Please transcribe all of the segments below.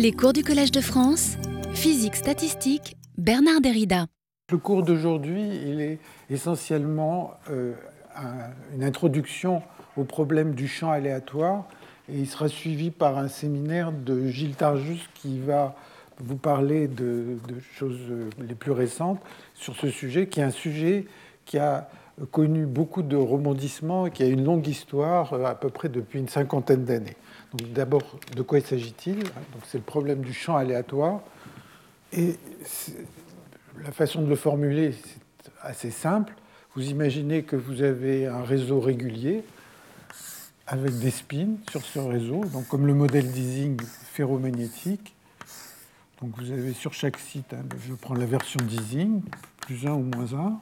Les cours du Collège de France, physique statistique, Bernard Derrida. Le cours d'aujourd'hui, il est essentiellement euh, une introduction au problème du champ aléatoire et il sera suivi par un séminaire de Gilles Tarjus qui va vous parler de, choses les plus récentes sur ce sujet, qui est un sujet qui a connu beaucoup de rebondissements et qui a une longue histoire euh, à peu près depuis une cinquantaine d'années. D'abord, de quoi s'agit-il? Donc c'est le problème du champ aléatoire. Et la façon de le formuler, c'est assez simple. Vous imaginez que vous avez un réseau régulier avec des spins sur ce réseau, donc comme le modèle d'Ising ferromagnétique. Donc vous avez sur chaque site, hein, je prends la version d'Ising, plus 1 ou moins 1,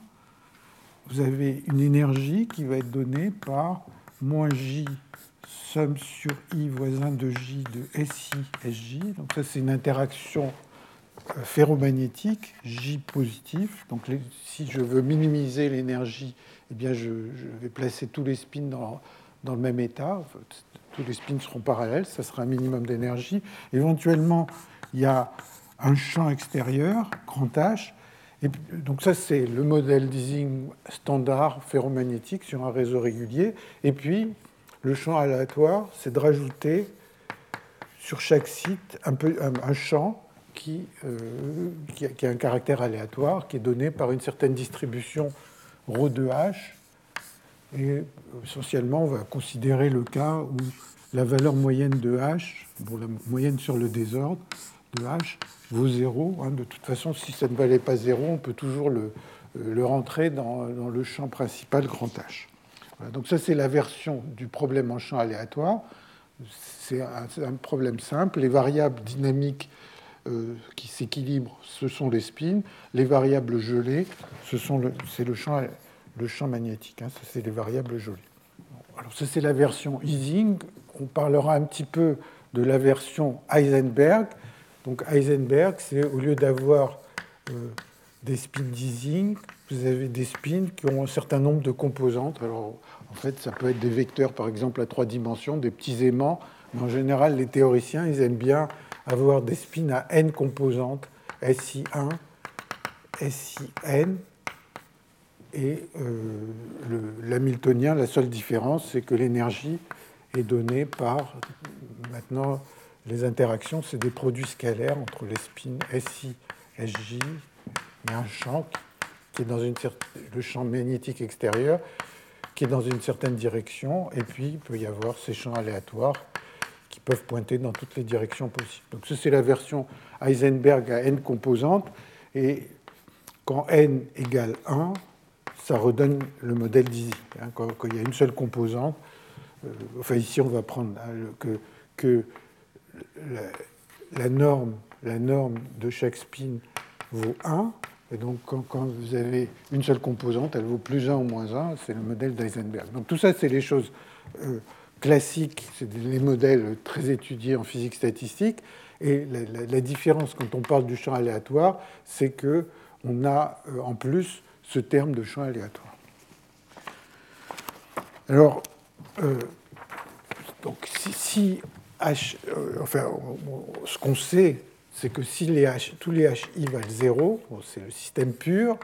vous avez une énergie qui va être donnée par moins J somme sur I voisin de J de SI SJ. Donc ça c'est une interaction euh, ferromagnétique, J positif. Donc si je veux minimiser l'énergie, eh bien je, vais placer tous les spins dans, dans le même état. Tous les spins seront parallèles, ça sera un minimum d'énergie. Éventuellement, il y a un champ extérieur, grand H. Et donc ça, c'est le modèle d'Ising standard ferromagnétique sur un réseau régulier. Et puis, le champ aléatoire, c'est de rajouter sur chaque site un, peu, un, champ qui, euh, qui, a, un caractère aléatoire, qui est donné par une certaine distribution ρ de h. Et essentiellement, on va considérer le cas où la valeur moyenne de h, bon, la moyenne sur le désordre de h, vaut 0. Hein. De toute façon, si ça ne valait pas 0, on peut toujours le, euh, le rentrer dans, dans, le champ principal grand H. Donc ça, c'est la version du problème en champ aléatoire. C'est un, problème simple. Les variables dynamiques euh, qui s'équilibrent, ce sont les spins. Les variables gelées, c'est le, le, champ, le champ magnétique. Hein. Ça, c'est les variables gelées. Alors ça, c'est la version Ising. On parlera un petit peu de la version Heisenberg. Donc Heisenberg, c'est au lieu d'avoir euh, des spins d'Ising, vous avez des spins qui ont un certain nombre de composantes. Alors en fait, ça peut être des vecteurs, par exemple, à trois dimensions, des petits aimants. Mais en général, les théoriciens, ils aiment bien avoir des spins à n composantes, SI1, SIN. Et euh, l'hamiltonien, la seule différence, c'est que l'énergie est donnée par maintenant les interactions, c'est des produits scalaires entre les spins SI, SJ et un champ qui est dans une, le champ magnétique extérieur qui est dans une certaine direction, et puis il peut y avoir ces champs aléatoires qui peuvent pointer dans toutes les directions possibles. Donc ça, c'est la version Heisenberg à n composantes, et quand n égale 1, ça redonne le modèle d'Ising. Hein, quand, il y a une seule composante, euh, enfin ici on va prendre hein, que, que la, norme, la norme de chaque spin vaut 1. Et donc, quand, vous avez une seule composante, elle vaut plus 1 ou moins 1, c'est le modèle d'Eisenberg. Donc, tout ça, c'est les choses euh, classiques, c'est les modèles très étudiés en physique statistique. Et la, différence, quand on parle du champ aléatoire, c'est qu'on a euh, en plus ce terme de champ aléatoire. Alors, euh, donc, si, H, enfin, ce qu'on sait, c'est que si tous les HI valent 0, c'est le système pur,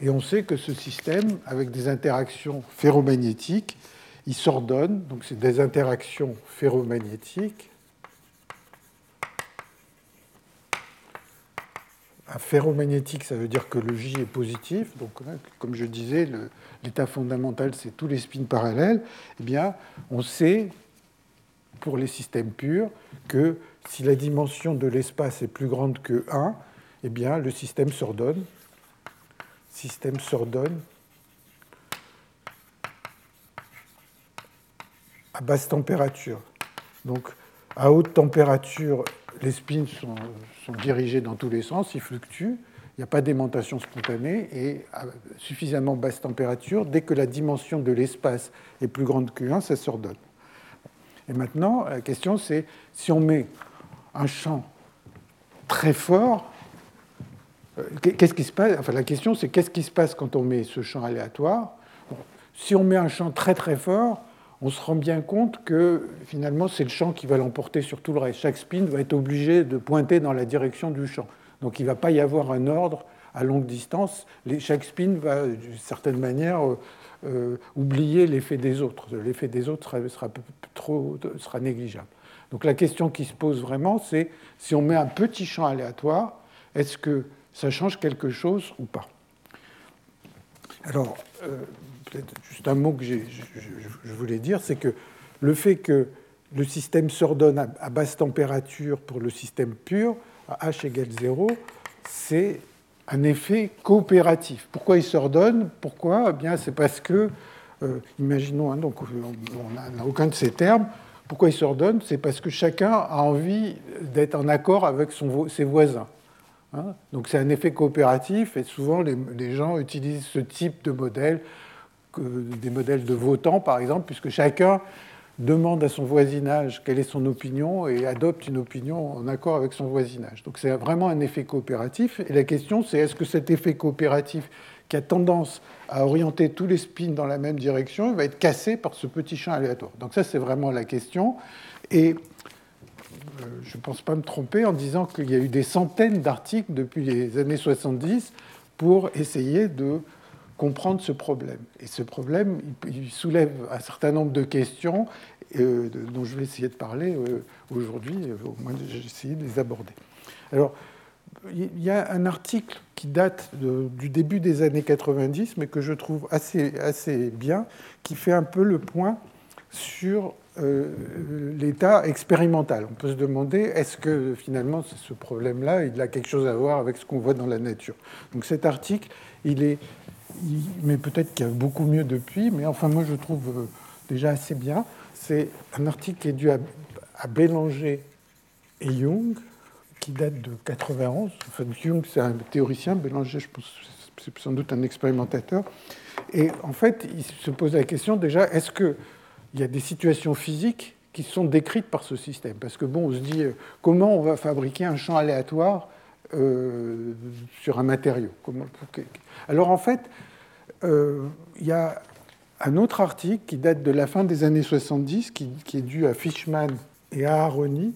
et on sait que ce système, avec des interactions ferromagnétiques, il s'ordonne, donc c'est des interactions ferromagnétiques. Ferromagnétique, ça veut dire que le J est positif. Donc, hein, comme je disais, l'état fondamental, c'est tous les spins parallèles. Eh bien, on sait pour les systèmes purs que si la dimension de l'espace est plus grande que 1, eh bien, le système s'ordonne. Système s'ordonne à basse température. Donc, à haute température, les spins sont, sont dirigés dans tous les sens, ils fluctuent, il n'y a pas d'aimantation spontanée, et à suffisamment basse température, dès que la dimension de l'espace est plus grande que 1, ça s'ordonne. Et maintenant, la question, c'est si on met un champ très fort, euh, qu'est-ce qui se passe? Enfin, la question, c'est qu'est-ce qui se passe quand on met ce champ aléatoire? Si on met un champ très très fort, on se rend bien compte que finalement c'est le champ qui va l'emporter sur tout le reste. Chaque spin va être obligé de pointer dans la direction du champ. Donc il ne va pas y avoir un ordre à longue distance. chaque spin va d'une certaine manière euh, oublier l'effet des autres. L'effet des autres sera, trop, sera négligeable. Donc la question qui se pose vraiment, c'est si on met un petit champ aléatoire, est-ce que ça change quelque chose ou pas? Alors, euh, peut-être juste un mot que je, voulais dire, c'est que le fait que le système s'ordonne à, basse température pour le système pur, à H égale 0, c'est un effet coopératif. Pourquoi il s'ordonne? Pourquoi? Eh bien, c'est parce que, euh, imaginons, hein, donc on n'a aucun de ces termes, pourquoi il s'ordonne? C'est parce que chacun a envie d'être en accord avec ses voisins. Hein. donc c'est un effet coopératif et souvent les, gens utilisent ce type de modèle, des modèles de votants par exemple, puisque chacun demande à son voisinage quelle est son opinion et adopte une opinion en accord avec son voisinage. Donc c'est vraiment un effet coopératif. Et la question, c'est est-ce que cet effet coopératif qui a tendance à orienter tous les spins dans la même direction, va être cassé par ce petit champ aléatoire? Donc ça, c'est vraiment la question. Et euh, je ne pense pas me tromper en disant qu'il y a eu des centaines d'articles depuis les années 70 pour essayer de comprendre ce problème. Et ce problème, il soulève un certain nombre de questions euh, dont je vais essayer de parler euh, aujourd'hui, euh, au moins j'ai essayé de les aborder. Alors, il y a un article qui date du début des années 90, mais que je trouve assez, assez bien, qui fait un peu le point sur l'état expérimental. On peut se demander, est-ce que finalement ce problème-là, il a quelque chose à voir avec ce qu'on voit dans la nature? Donc cet article, il est mais peut-être qu'il y a beaucoup mieux depuis, mais enfin moi je trouve euh, déjà assez bien. C'est un article qui est dû à, Bélanger et Jung, qui date de 91. Enfin, Jung, c'est un théoricien, Bélanger, je pense, c'est sans doute un expérimentateur. Et en fait, il se pose la question déjà, est-ce qu'il y a des situations physiques qui sont décrites par ce système? Parce que bon, on se dit, euh, comment on va fabriquer un champ aléatoire euh, sur un matériau. Alors en fait, euh, il y a un autre article qui date de la fin des années 70, qui, est dû à Fishman et à Aroni,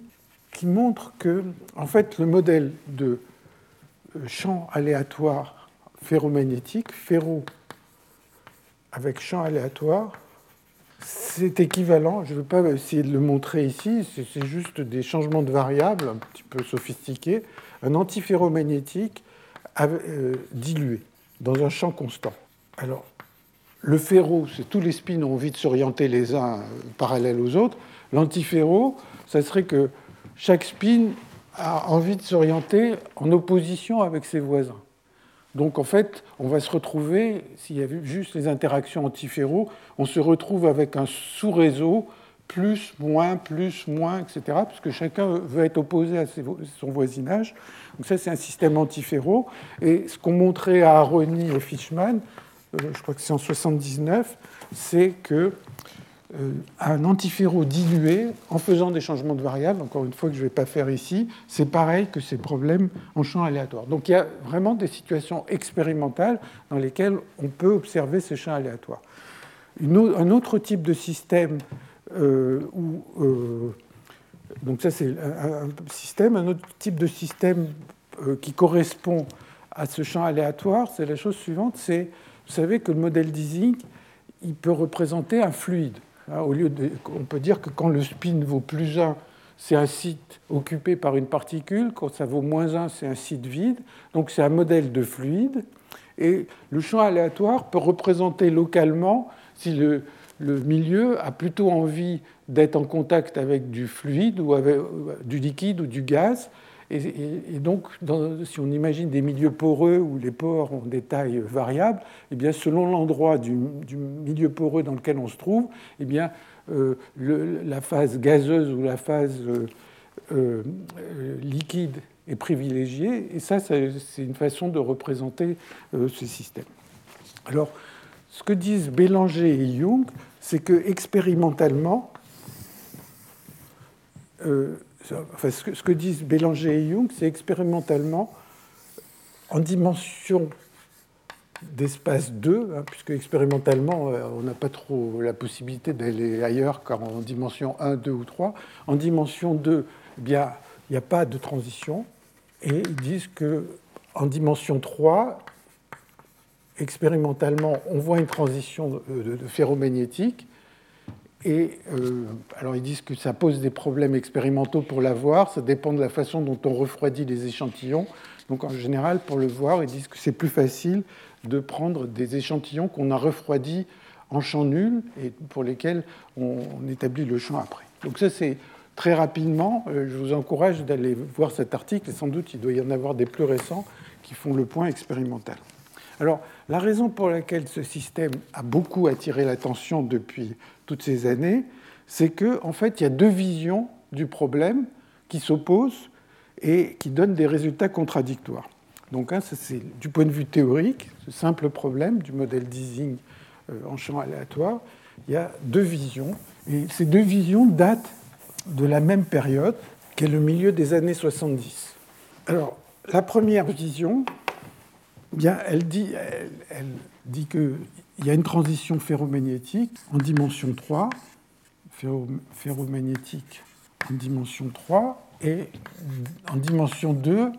qui montre que, en fait, le modèle de euh, champ aléatoire ferromagnétique, ferro avec champ aléatoire, c'est équivalent, je ne veux pas essayer de le montrer ici, c'est juste des changements de variables un petit peu sophistiqués, un antiferromagnétique euh, dilué dans un champ constant. Alors, le ferro, c'est tous les spins ont envie de s'orienter les uns parallèles aux autres. L'antiferro, ça serait que chaque spin a envie de s'orienter en opposition avec ses voisins. Donc en fait, on va se retrouver, s'il y a juste les interactions antiferro, on se retrouve avec un sous-réseau plus, moins, plus, moins, etc., puisque chacun veut être opposé à son voisinage. Donc ça, c'est un système antiferro. Et ce qu'ont montré à Aroni et Fishman, euh, je crois que c'est en 79, c'est que euh, un antiferro dilué, en faisant des changements de variables, encore une fois que je ne vais pas faire ici, c'est pareil que ces problèmes en champ aléatoire. Donc il y a vraiment des situations expérimentales dans lesquelles on peut observer ces champs aléatoires. un autre type de système où, donc ça c'est un, système, un autre type de système qui correspond à ce champ aléatoire, c'est la chose suivante, c'est vous savez que le modèle d'Ising, il peut représenter un fluide. Hein, on peut dire que quand le spin vaut plus 1, c'est un site occupé par une particule. Quand ça vaut moins 1, c'est un site vide. Donc c'est un modèle de fluide. Et le champ aléatoire peut représenter localement si le, le milieu a plutôt envie d'être en contact avec du fluide ou avec du liquide ou du gaz, et, donc, si on imagine des milieux poreux où les pores ont des tailles variables, eh bien, selon l'endroit du, milieu poreux dans lequel on se trouve, eh bien, euh, la phase gazeuse ou la phase euh, euh, liquide est privilégiée. Et ça, c'est une façon de représenter ce système. Alors, ce que disent Bélanger et Jung, c'est que expérimentalement, ce, que, disent Bélanger et Jung, c'est expérimentalement, en dimension d'espace 2, hein, puisque expérimentalement, euh, on n'a pas trop la possibilité d'aller ailleurs qu'en dimension 1, 2 ou 3. En dimension 2, eh bien, il n'y a pas de transition. Et ils disent qu'en dimension 3, expérimentalement, on voit une transition de, ferromagnétique. Et euh, alors ils disent que ça pose des problèmes expérimentaux pour la voir, ça dépend de la façon dont on refroidit les échantillons. Donc en général, pour le voir, ils disent que c'est plus facile de prendre des échantillons qu'on a refroidis en champ nul et pour lesquels on, établit le champ après. Donc ça, c'est très rapidement. Euh, je vous encourage d'aller voir cet article et sans doute il doit y en avoir des plus récents qui font le point expérimental. Alors, la raison pour laquelle ce système a beaucoup attiré l'attention depuis toutes ces années, c'est qu'en en fait, il y a deux visions du problème qui s'opposent et qui donnent des résultats contradictoires. Donc, c'est du point de vue théorique, ce simple problème du modèle d'Ising euh, en champ aléatoire, il y a deux visions. Et ces deux visions datent de la même période, qui est le milieu des années 70. Alors, la première vision, bien, elle dit, qu'il y a une transition ferromagnétique en dimension 3, ferromagnétique en dimension 3, et en dimension 2,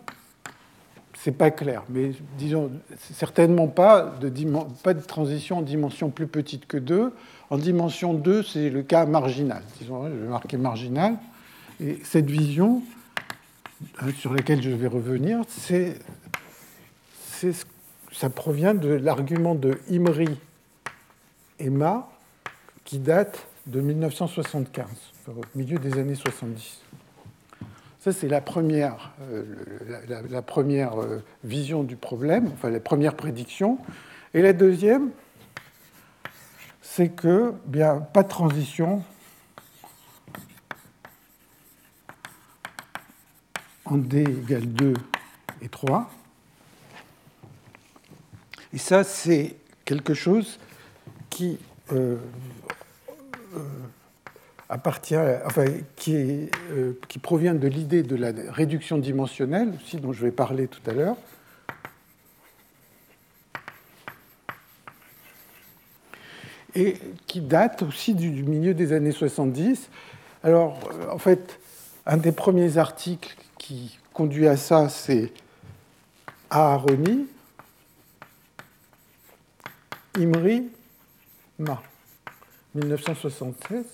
c'est pas clair, mais disons certainement pas de, pas de transition en dimension plus petite que 2. En dimension 2, c'est le cas marginal. Je vais marquer marginal. Et cette vision, hein, sur laquelle je vais revenir, c'est, ça provient de l'argument de Imri et Ma, qui date de 1975, au milieu des années 70. Ça, c'est la première, euh, la, première euh, vision du problème, enfin la première prédiction. Et la deuxième, c'est que, bien, pas de transition en D égale 2 et 3. Et ça, c'est quelque chose qui euh, appartient, enfin, euh, qui provient de l'idée de la réduction dimensionnelle, aussi dont je vais parler tout à l'heure. Et qui date aussi du, milieu des années 70. Alors, euh, en fait, un des premiers articles qui conduit à ça, c'est Aharoni, Imri, Ma, 1976.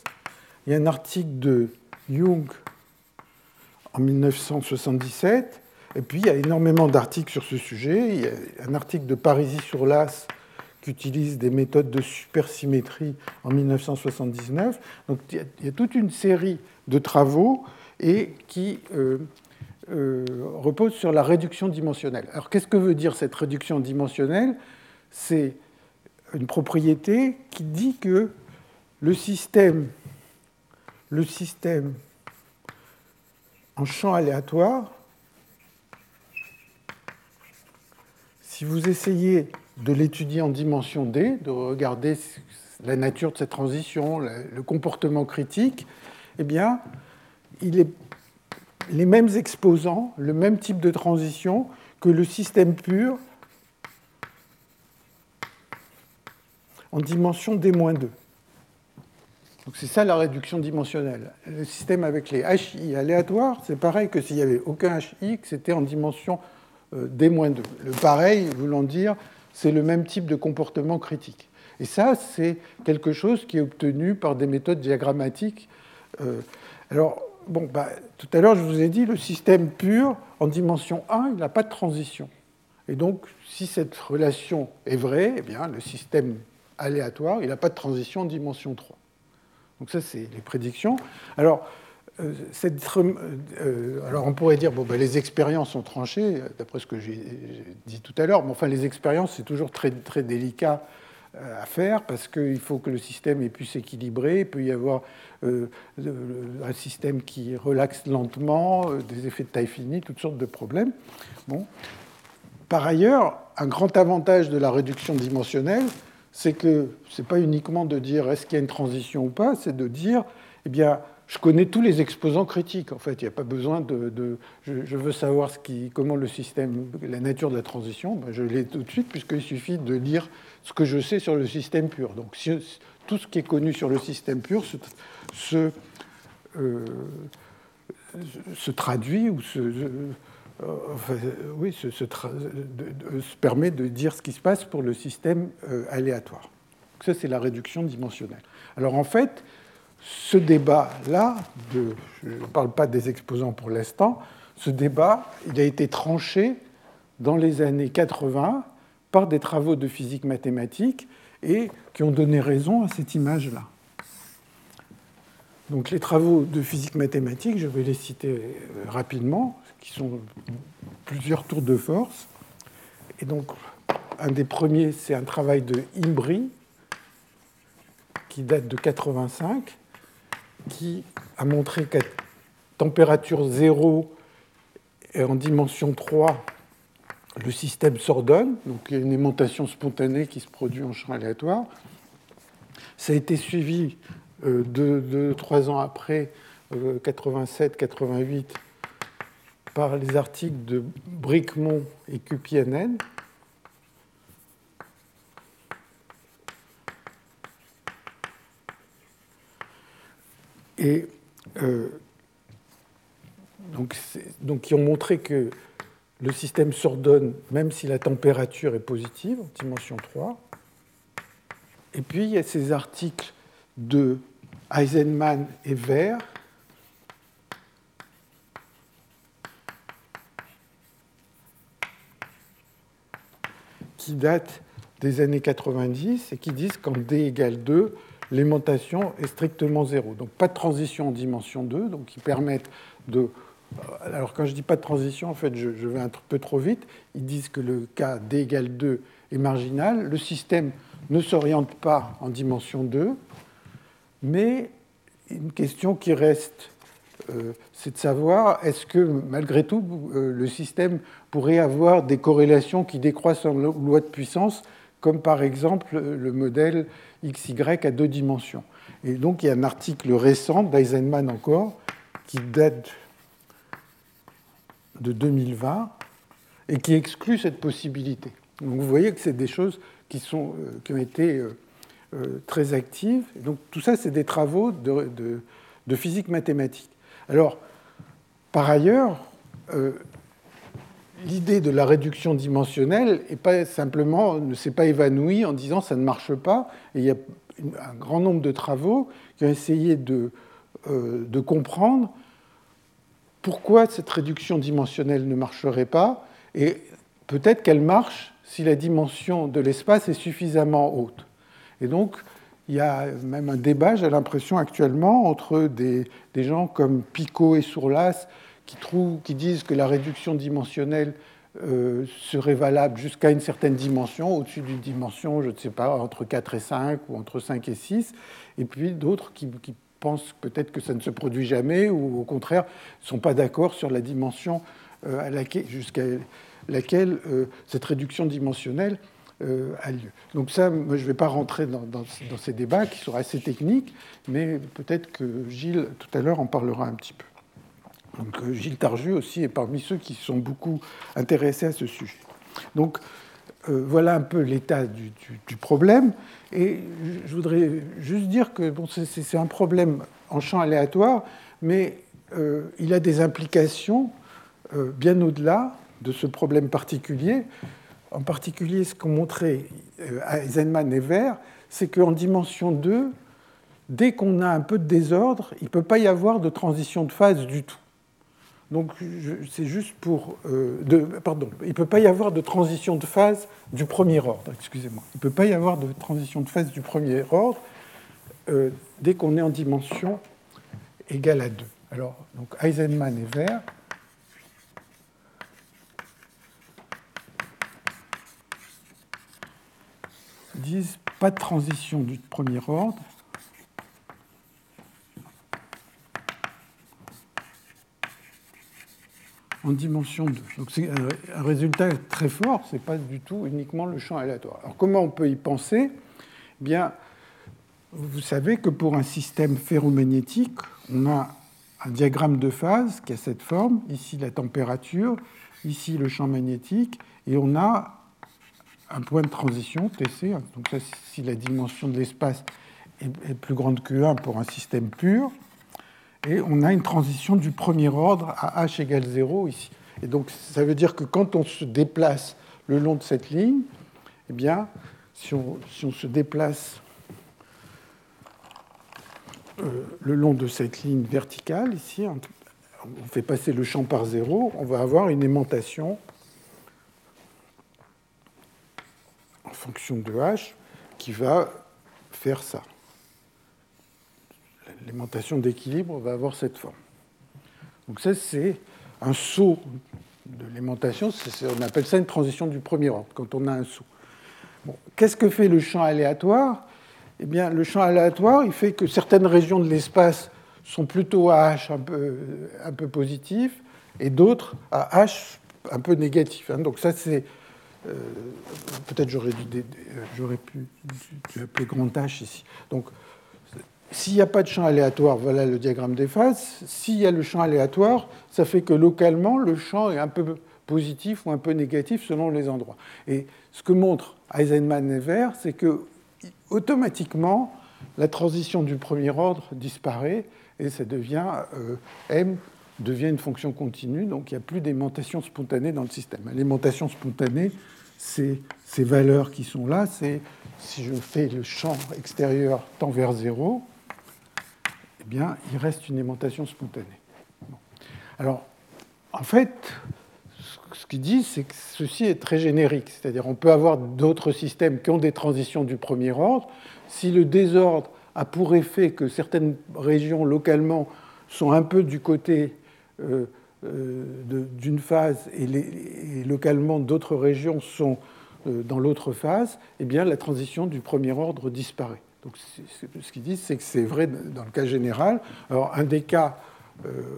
Il y a un article de Jung en 1977, et puis il y a énormément d'articles sur ce sujet. Il y a un article de Parisi sur l'As qui utilise des méthodes de supersymétrie en 1979. Donc il y a toute une série de travaux qui euh, euh, reposent sur la réduction dimensionnelle. Alors qu'est-ce que veut dire cette réduction dimensionnelle? C'est une propriété qui dit que le système en champ aléatoire, si vous essayez de l'étudier en dimension D, de regarder la nature de cette transition, le comportement critique, eh bien, il est les mêmes exposants, le même type de transition que le système pur en dimension D-2 c'est ça la réduction dimensionnelle. Le système avec les HI aléatoires, c'est pareil que s'il n'y avait aucun HI, que c'était en dimension euh, D-2. Le pareil, voulant dire, c'est le même type de comportement critique. Et ça, c'est quelque chose qui est obtenu par des méthodes diagrammatiques. Euh, alors, bon, bah, tout à l'heure, je vous ai dit, le système pur, en dimension 1, il n'a pas de transition. Et donc, si cette relation est vraie, eh bien, le système aléatoire, il n'a pas de transition en dimension 3. Donc ça, c'est les prédictions. Alors, euh, euh, alors on pourrait dire, bon, ben, les expériences sont tranchées, d'après ce que j'ai dit tout à l'heure, mais enfin, les expériences, c'est toujours très, très délicat euh, à faire parce qu'il faut que le système ait pu s'équilibrer, il peut y avoir un système qui relaxe lentement, des effets de taille finie, toutes sortes de problèmes. Bon. Par ailleurs, un grand avantage de la réduction dimensionnelle, c'est que ce n'est pas uniquement de dire est-ce qu'il y a une transition ou pas, c'est de dire, eh bien, je connais tous les exposants critiques. En fait, il n'y a pas besoin de. je, veux savoir comment le système, la nature de la transition. Ben, je l'ai tout de suite, puisqu'il suffit de lire ce que je sais sur le système pur. Donc, tout ce qui est connu sur le système pur se, euh, traduit ou se, euh, oui, se, permet de dire ce qui se passe pour le système euh, aléatoire. Ça, c'est la réduction dimensionnelle. Alors en fait, ce débat-là, je ne parle pas des exposants pour l'instant, ce débat, il a été tranché dans les années 80 par des travaux de physique mathématique et qui ont donné raison à cette image-là. Donc les travaux de physique mathématique, je vais les citer euh, rapidement, qui sont plusieurs tours de force. Et donc un des premiers, c'est un travail de Imbri, qui date de 85, qui a montré qu'à température zéro et en dimension 3, le système s'ordonne, donc il y a une aimantation spontanée qui se produit en champ aléatoire. Ça a été suivi euh, deux, trois ans après, 87-88, euh, par les articles de Bricmont et Cupianen. Et euh, donc, donc, qui ont montré que le système s'ordonne même si la température est positive, en dimension 3. Et puis, il y a ces articles de Eisenman et Ver qui datent des années 90 et qui disent qu'en D égale 2, l'aimantation est strictement zéro. Donc pas de transition en dimension 2, donc qui permettent de... Euh, alors quand je dis pas de transition, en fait, je, vais un peu trop vite. Ils disent que le cas D égale 2 est marginal. Le système ne s'oriente pas en dimension 2, mais une question qui reste, c'est de savoir est-ce que malgré tout, euh, le système pourrait avoir des corrélations qui décroissent en loi de puissance, comme par exemple le modèle XY à deux dimensions. Et donc il y a un article récent d'Eisenman encore, qui date de 2020 et qui exclut cette possibilité. Donc vous voyez que c'est des choses qui, euh, ont été euh, euh, très actives. donc tout ça, c'est des travaux de, physique mathématique. Alors, par ailleurs, l'idée de la réduction dimensionnelle ne s'est pas évanouie en disant ça ne marche pas. Il y a un grand nombre de travaux qui ont essayé de, euh, de comprendre pourquoi cette réduction dimensionnelle ne marcherait pas, et peut-être qu'elle marche si la dimension de l'espace est suffisamment haute. Et donc, il y a même un débat, j'ai l'impression actuellement, entre des, des, gens comme Picot et Sourlas qui, trouvent, qui disent que la réduction dimensionnelle euh, serait valable jusqu'à une certaine dimension, au-dessus d'une dimension, je ne sais pas, entre 4 et 5 ou entre 5 et 6, et puis d'autres qui, pensent peut-être que ça ne se produit jamais, ou au contraire ne sont pas d'accord sur la dimension euh, jusqu'à laquelle euh, cette réduction dimensionnelle a lieu. Donc ça, je ne vais pas rentrer dans, ces débats qui sont assez techniques, mais peut-être que Gilles, tout à l'heure, en parlera un petit peu. Euh, Gilles Tarju aussi est parmi ceux qui sont beaucoup intéressés à ce sujet. Donc euh, voilà un peu l'état du, problème. Et je voudrais juste dire que c'est un problème en champ aléatoire, mais euh, il a des implications bien au-delà de ce problème particulier. En particulier, ce qu'ont montré Eisenman et Ver, c'est qu'en dimension 2, dès qu'on a un peu de désordre, il ne peut pas y avoir de transition de phase du tout. Donc c'est juste pour... Euh, pardon, il ne peut pas y avoir de transition de phase du premier ordre, excusez-moi. Il ne peut pas y avoir de transition de phase du premier ordre euh, dès qu'on est en dimension égale à 2. Alors, donc Eisenman et Ver disent pas de transition du premier ordre. En dimension 2. Donc c'est un résultat très fort, ce n'est pas du tout uniquement le champ aléatoire. Alors comment on peut y penser? Eh Bien, vous savez que pour un système ferromagnétique, on a un diagramme de phase qui a cette forme, ici la température, ici le champ magnétique, et on a un point de transition, TC, donc ça, si la dimension de l'espace est plus grande que 1 pour un système pur, et on a une transition du premier ordre à h égale 0 ici. Et donc ça veut dire que quand on se déplace le long de cette ligne, eh bien, si on, si on se déplace euh, le long de cette ligne verticale, ici, on fait passer le champ par zéro, on va avoir une aimantation en fonction de h qui va faire ça. L'aimantation d'équilibre va avoir cette forme. Donc ça, c'est un saut de l'aimantation, on appelle ça une transition du premier ordre, quand on a un saut. Qu'est-ce que fait le champ aléatoire? Eh bien, le champ aléatoire, il fait que certaines régions de l'espace sont plutôt à H un peu, un peu positif et d'autres à H un peu négatif. Hein. Donc ça, c'est... Euh, peut-être j'aurais, j'aurais pu, appeler grand H ici. Donc, s'il n'y a pas de champ aléatoire, voilà le diagramme des phases. S'il y a le champ aléatoire, ça fait que localement, le champ est un peu positif ou un peu négatif selon les endroits. Et ce que montre Eisenman et Ver, c'est que automatiquement, la transition du premier ordre disparaît et ça devient euh, m devient une fonction continue, donc il n'y a plus d'aimantation spontanée dans le système. L'aimantation spontanée, c'est ces valeurs qui sont là, c'est si je fais le champ extérieur tend vers zéro, eh bien, il reste une aimantation spontanée. Alors, en fait, ce qu'il dit, c'est que ceci est très générique. C'est-à-dire on peut avoir d'autres systèmes qui ont des transitions du premier ordre. Si le désordre a pour effet que certaines régions localement sont un peu du côté d'une phase et, localement d'autres régions sont euh, dans l'autre phase, eh bien la transition du premier ordre disparaît. Donc ce qu'ils disent, c'est que c'est vrai dans le cas général. Alors un des cas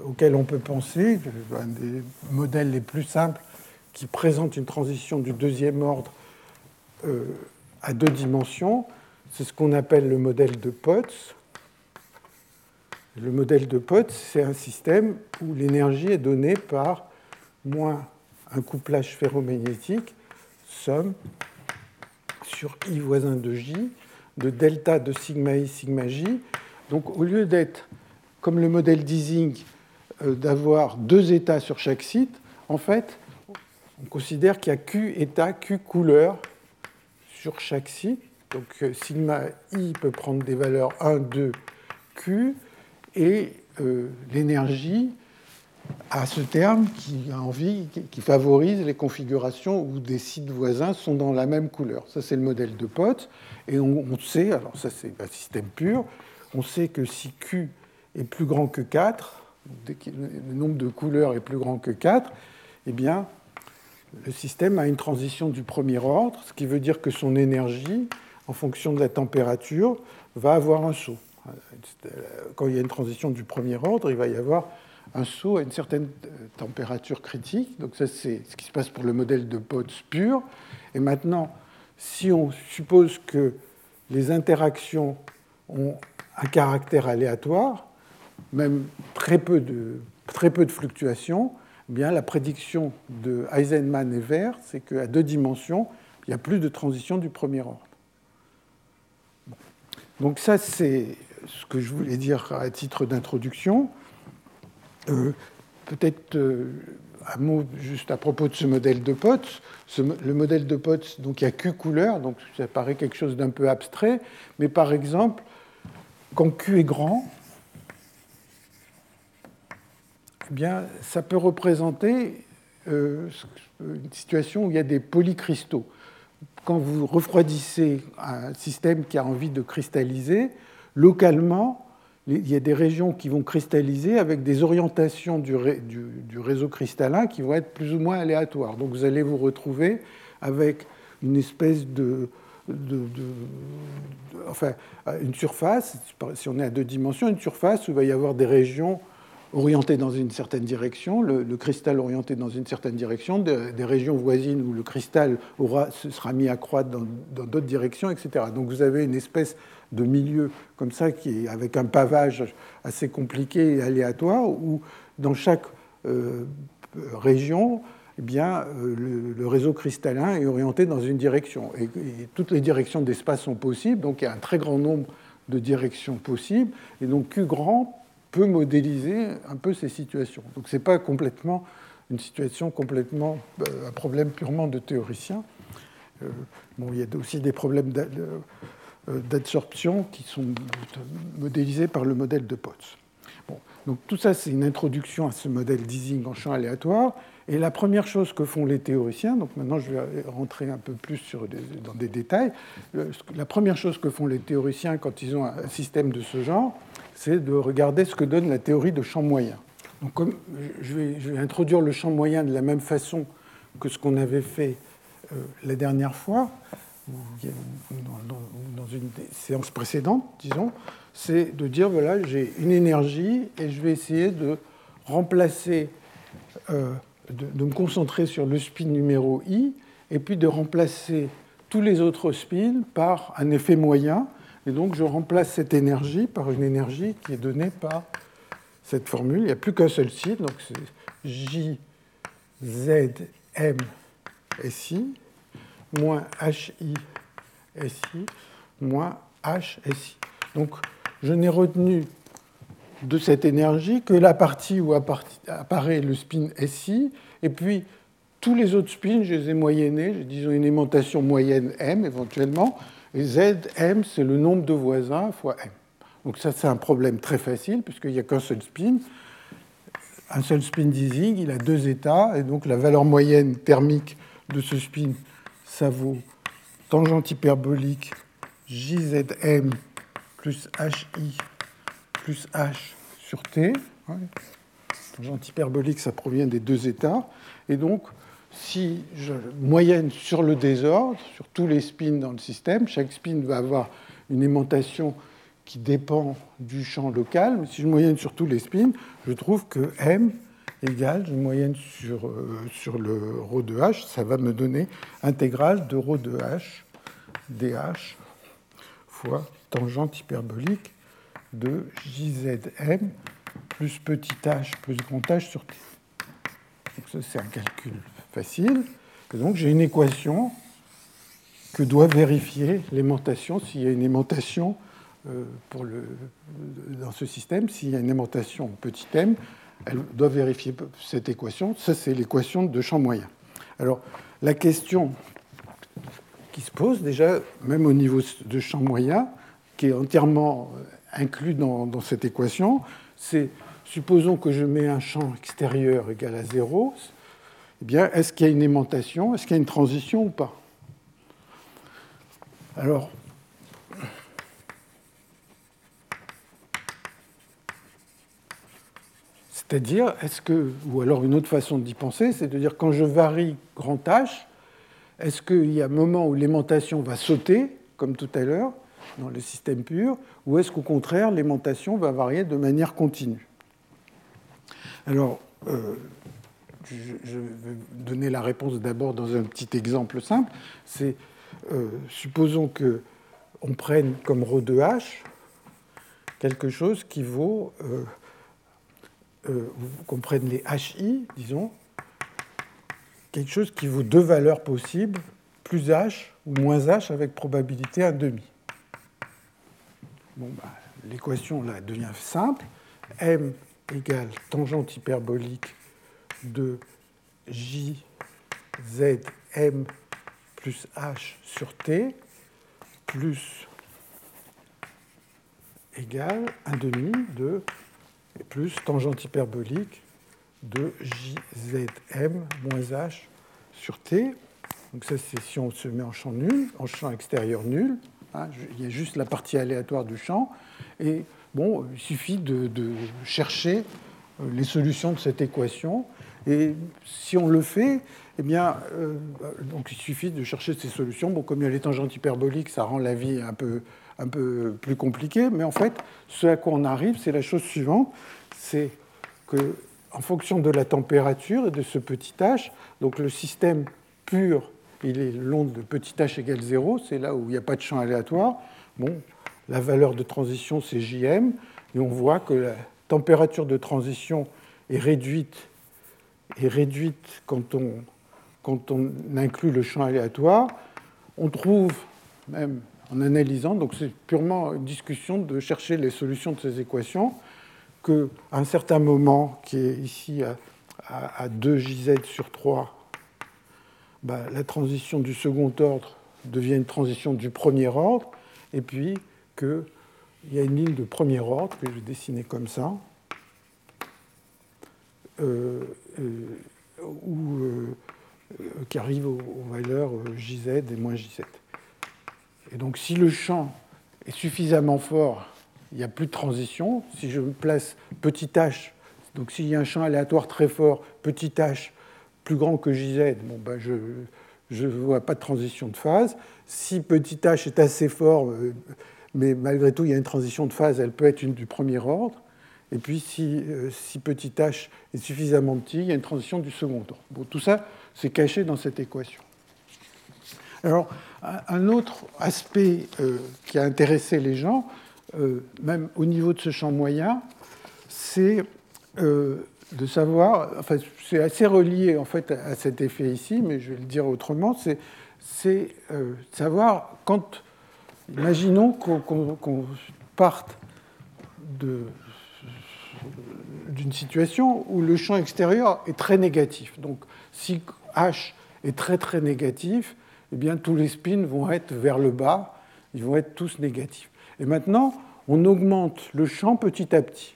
auxquels on peut penser, un des modèles les plus simples, qui présente une transition du deuxième ordre euh, à deux dimensions. C'est ce qu'on appelle le modèle de Potts. Le modèle de Potts, c'est un système où l'énergie est donnée par moins un couplage ferromagnétique, somme sur I voisin de J, de delta de sigma I sigma J. Donc au lieu d'être, comme le modèle d'Ising, euh, d'avoir deux états sur chaque site, en fait, on considère qu'il y a Q état, Q couleur sur chaque site. Donc euh, sigma i peut prendre des valeurs 1, 2, Q, et euh, l'énergie a ce terme qui a envie, qui favorise les configurations où des sites voisins sont dans la même couleur. Ça, c'est le modèle de Potts. Et on, sait, alors ça, c'est un système pur, on sait que si Q est plus grand que 4, le nombre de couleurs est plus grand que 4, eh bien, le système a une transition du premier ordre, ce qui veut dire que son énergie, en fonction de la température, va avoir un saut. Quand il y a une transition du premier ordre, il va y avoir un saut à une certaine température critique. Donc ça, c'est ce qui se passe pour le modèle de Potts pur. Et maintenant, si on suppose que les interactions ont un caractère aléatoire, même très peu de, très peu de fluctuations, eh bien, la prédiction de Eisenman et Ver, c'est qu'à deux dimensions, il n'y a plus de transition du premier ordre. Donc ça, c'est ce que je voulais dire à titre d'introduction. Euh, peut-être euh, un mot juste à propos de ce modèle de Potts. le modèle de Potts, donc il y a Q couleurs, donc ça paraît quelque chose d'un peu abstrait, mais par exemple, quand Q est grand, eh bien, ça peut représenter euh, une situation où il y a des polycristaux. Quand vous refroidissez un système qui a envie de cristalliser, localement, il y a des régions qui vont cristalliser avec des orientations du, réseau cristallin qui vont être plus ou moins aléatoires. Donc vous allez vous retrouver avec une espèce de, enfin, une surface, si on est à deux dimensions, une surface où il va y avoir des régions orienté dans une certaine direction, le, cristal orienté dans une certaine direction, des régions voisines où le cristal aura, sera mis à croître dans d'autres directions, etc. Donc vous avez une espèce de milieu comme ça qui est avec un pavage assez compliqué et aléatoire où dans chaque euh, région, eh bien, euh, le, réseau cristallin est orienté dans une direction. Et, toutes les directions d'espace sont possibles, donc il y a un très grand nombre de directions possibles. Et donc Q grand peut modéliser un peu ces situations. Donc ce n'est pas complètement une situation complètement, euh, un problème purement de théoricien. Bon, il y a aussi des problèmes euh, d'absorption qui sont modélisés par le modèle de Potts. Donc tout ça, c'est une introduction à ce modèle d'Ising en champ aléatoire. Et la première chose que font les théoriciens, donc maintenant je vais rentrer un peu plus sur dans des détails, la première chose que font les théoriciens quand ils ont un système de ce genre, c'est de regarder ce que donne la théorie de champ moyen. Donc, je, vais, introduire le champ moyen de la même façon que ce qu'on avait fait euh, la dernière fois, dans, une séance précédente, disons, c'est de dire voilà, j'ai une énergie et je vais essayer de remplacer, euh, de, me concentrer sur le spin numéro i et puis de remplacer tous les autres spins par un effet moyen et donc je remplace cette énergie par une énergie qui est donnée par cette formule. Il n'y a plus qu'un seul site, donc c'est J, Z, M, SI, moins HI, SI, moins H, SI. Donc je n'ai retenu de cette énergie que la partie où apparaît le spin SI, et puis tous les autres spins, je les ai moyennés, disons une aimantation moyenne M éventuellement, et Zm, c'est le nombre de voisins fois m. Donc ça, c'est un problème très facile, puisqu'il n'y a qu'un seul spin. Un seul spin d'Ising, il a deux états, et donc la valeur moyenne thermique de ce spin, ça vaut tangente hyperbolique JZM plus HI plus H sur T. Tangente hyperbolique, ça provient des deux états. Et donc, si je moyenne sur le désordre, sur tous les spins dans le système, chaque spin va avoir une aimantation qui dépend du champ local, mais si je moyenne sur tous les spins, je trouve que m égale, je moyenne sur, euh, le ρ de h, ça va me donner intégrale de ρ de h dh fois tangente hyperbolique de jzm plus petit h plus grand h sur t. Donc ça, c'est un calcul facile. Donc j'ai une équation que doit vérifier l'aimantation s'il y a une aimantation euh, dans ce système. S'il y a une aimantation petit m, elle doit vérifier cette équation. Ça, c'est l'équation de champ moyen. Alors, la question qui se pose déjà, même au niveau de champ moyen, qui est entièrement euh, inclus dans, dans cette équation, c'est supposons que je mets un champ extérieur égal à 0, eh bien, est-ce qu'il y a une aimantation Est-ce qu'il y a une transition ou pas? Alors, c'est-à-dire, est-ce que, ou alors une autre façon d'y penser, c'est de dire quand je varie grand H, est-ce qu'il y a un moment où l'aimantation va sauter, comme tout à l'heure, dans le système pur, ou est-ce qu'au contraire, l'aimantation va varier de manière continue? Alors, euh, je vais donner la réponse d'abord dans un petit exemple simple. C'est euh, supposons que on prenne comme ρ de h quelque chose qui vaut, euh, euh, qu'on prenne les hi, disons, quelque chose qui vaut deux valeurs possibles, plus h ou moins h avec probabilité 1,5. demi. Bon, bah, l'équation là devient simple. m égale tangente hyperbolique de JZM plus H sur T plus égale 1 demi de plus tangente hyperbolique de JZM moins H sur T. Donc ça, c'est si on se met en champ nul, en champ extérieur nul. Hein, il y a juste la partie aléatoire du champ. Et bon, il suffit de chercher euh, les solutions de cette équation. Et si on le fait, eh bien, euh, donc il suffit de chercher ces solutions. Bon, comme il y a les tangentes hyperboliques, ça rend la vie un peu, un peu plus compliquée. Mais en fait, ce à quoi on arrive, c'est la chose suivante c'est que, en fonction de la température et de ce petit h, donc le système pur, il est long de petit h égale 0, c'est là où il n'y a pas de champ aléatoire. Bon, la valeur de transition, c'est Jm, et on voit que la température de transition est réduite, est réduite quand, on, quand on inclut le champ aléatoire. On trouve, même en analysant, donc c'est purement une discussion de chercher les solutions de ces équations, qu'à un certain moment, qui est ici à, 2jz sur 3, bah, la transition du second ordre devient une transition du premier ordre, et puis qu'il y a une ligne de premier ordre que je vais dessiner comme ça, euh, euh, euh, qui arrive aux, valeurs jz et moins jz. Et donc si le champ est suffisamment fort, il n'y a plus de transition. Si je place petit h, donc s'il y a un champ aléatoire très fort, petit h plus grand que jz, bon, ben je ne vois pas de transition de phase. Si petit h est assez fort, mais malgré tout, il y a une transition de phase, elle peut être une du premier ordre. Et puis, si, euh, si petit h est suffisamment petit, il y a une transition du second ordre. Bon, tout ça, c'est caché dans cette équation. Alors, un autre aspect euh, qui a intéressé les gens, euh, même au niveau de ce champ moyen, c'est de savoir, enfin, c'est assez relié en fait à cet effet ici, mais je vais le dire autrement, c'est savoir quand Imaginons qu'on parte d'une situation où le champ extérieur est très négatif. Donc si H est très très négatif, eh bien tous les spins vont être vers le bas, ils vont être tous négatifs. Et maintenant, on augmente le champ petit à petit.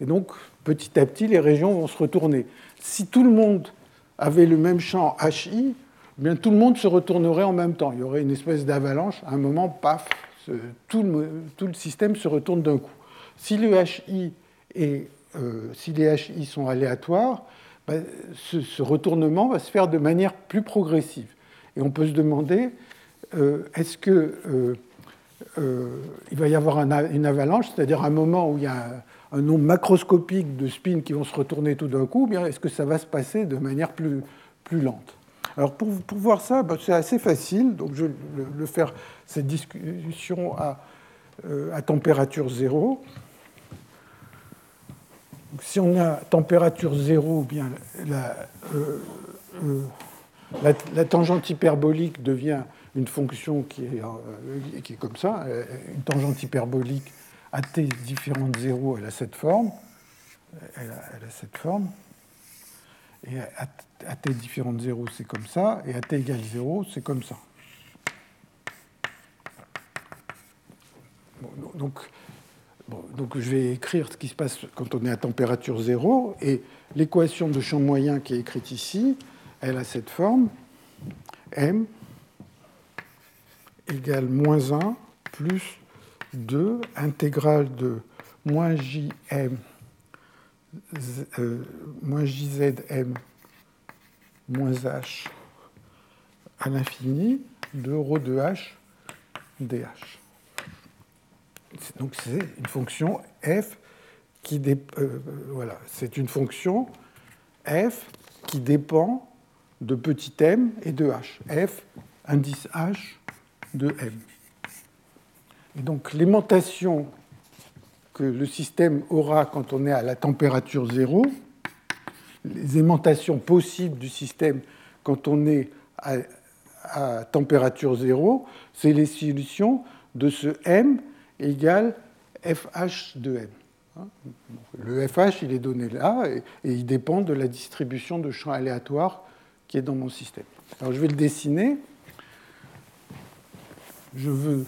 Et donc petit à petit, les régions vont se retourner. Si tout le monde avait le même champ HI, eh bien, tout le monde se retournerait en même temps. Il y aurait une espèce d'avalanche. À un moment, paf, tout le, système se retourne d'un coup. Si, le HI euh, si les HI sont aléatoires, ben, ce, retournement va se faire de manière plus progressive. Et on peut se demander, euh, est-ce que euh, il va y avoir une avalanche, c'est-à-dire un moment où il y a un, nombre macroscopique de spins qui vont se retourner tout d'un coup, bien est-ce que ça va se passer de manière plus, lente? Alors pour, voir ça, ben, c'est assez facile. Donc je vais le, faire cette discussion à, euh, température zéro. si on a température zéro, bien la, euh, euh, la, tangente hyperbolique devient une fonction qui est, est comme ça, une tangente hyperbolique à t différent de zéro, elle a cette forme. Elle a, cette forme. Et à, t différent de 0, c'est comme ça, et à t égale 0, c'est comme ça. donc, donc je vais écrire ce qui se passe quand on est à température 0, et l'équation de champ moyen qui est écrite ici, elle a cette forme, m égale moins 1 plus 2 intégrale de moins jm euh, moins jzm moins h à l'infini de rho de h dh. Donc c'est une fonction f qui dépend euh, voilà, c'est une fonction f qui dépend de petit m et de h. f indice h de m. Et donc l'aimantation que le système aura quand on est à la température zéro, les aimantations possibles du système quand on est à, température zéro, c'est les solutions de ce m égale fh de m. Le fh, il est donné là et, il dépend de la distribution de champs aléatoires qui est dans mon système. Alors je vais le dessiner. Je veux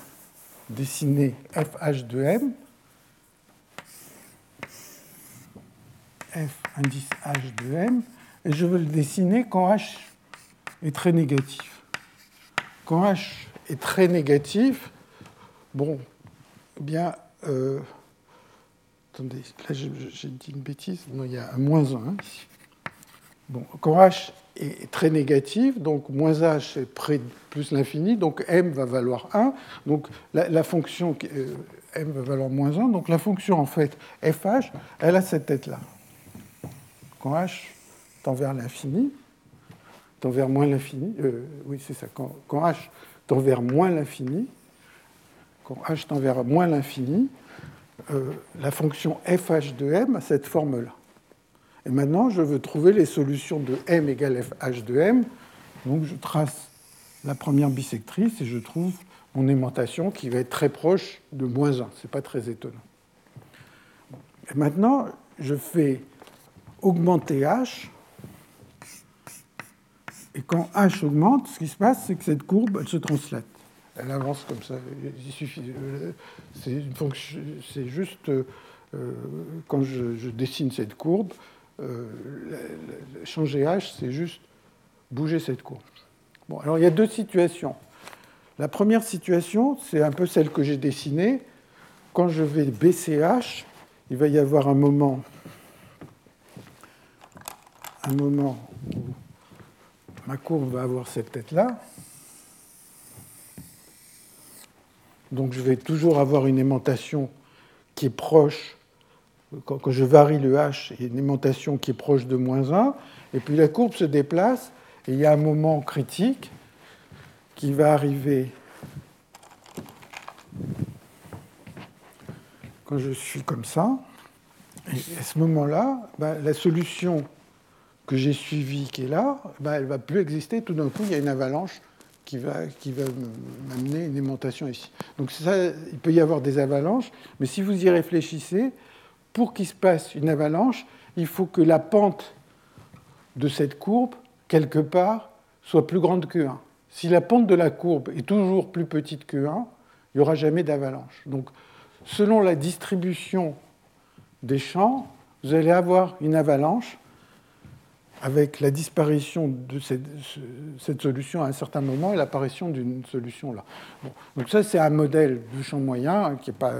dessiner fh de m. f indice h de m, et je veux le dessiner quand h est très négatif. Quand h est très négatif, bon, eh bien, euh, attendez, là j'ai dit une bêtise, non, il y a un moins 1 ici. Bon, quand h est très négatif, donc moins h est près de plus l'infini, donc m va valoir 1, donc la, fonction euh, m va valoir moins 1, donc la fonction en fait fh, elle a cette tête-là. quand h tend vers l'infini, tend vers moins l'infini, euh, oui c'est ça, quand, h tend vers moins l'infini, quand h tend vers moins l'infini, euh, la fonction fh de m a cette forme-là. Et maintenant, je veux trouver les solutions de m égale fh de m. Donc je trace la première bisectrice et je trouve mon aimantation qui va être très proche de moins 1. Ce n'est pas très étonnant. Et maintenant, je fais augmenter h. Et quand h augmente, ce qui se passe, c'est que cette courbe, elle se translate. Elle avance comme ça. Il suffit. Euh, c'est juste euh, quand je, dessine cette courbe, euh, changer h, c'est juste bouger cette courbe. Bon, alors il y a deux situations. La première situation, c'est un peu celle que j'ai dessinée. Quand je vais baisser h, il va y avoir un moment, un moment où ma courbe va avoir cette tête-là. Donc je vais toujours avoir une aimantation qui est proche, quand, je varie le h, il y a une aimantation qui est proche de moins 1, et puis la courbe se déplace, et il y a un moment critique qui va arriver quand je suis comme ça. Et à ce moment-là, bah, la solution que j'ai suivie, qui est là, bah, elle ne va plus exister. Tout d'un coup, il y a une avalanche qui va, qui va m'amener une aimantation ici. Donc ça, il peut y avoir des avalanches, mais si vous y réfléchissez, pour qu'il se passe une avalanche, il faut que la pente de cette courbe, quelque part, soit plus grande que 1. Si la pente de la courbe est toujours plus petite que 1, il n'y aura jamais d'avalanche. Donc, selon la distribution des champs, vous allez avoir une avalanche avec la disparition de cette, solution à un certain moment et l'apparition d'une solution là. Donc ça, c'est un modèle du champ moyen qui n'est pas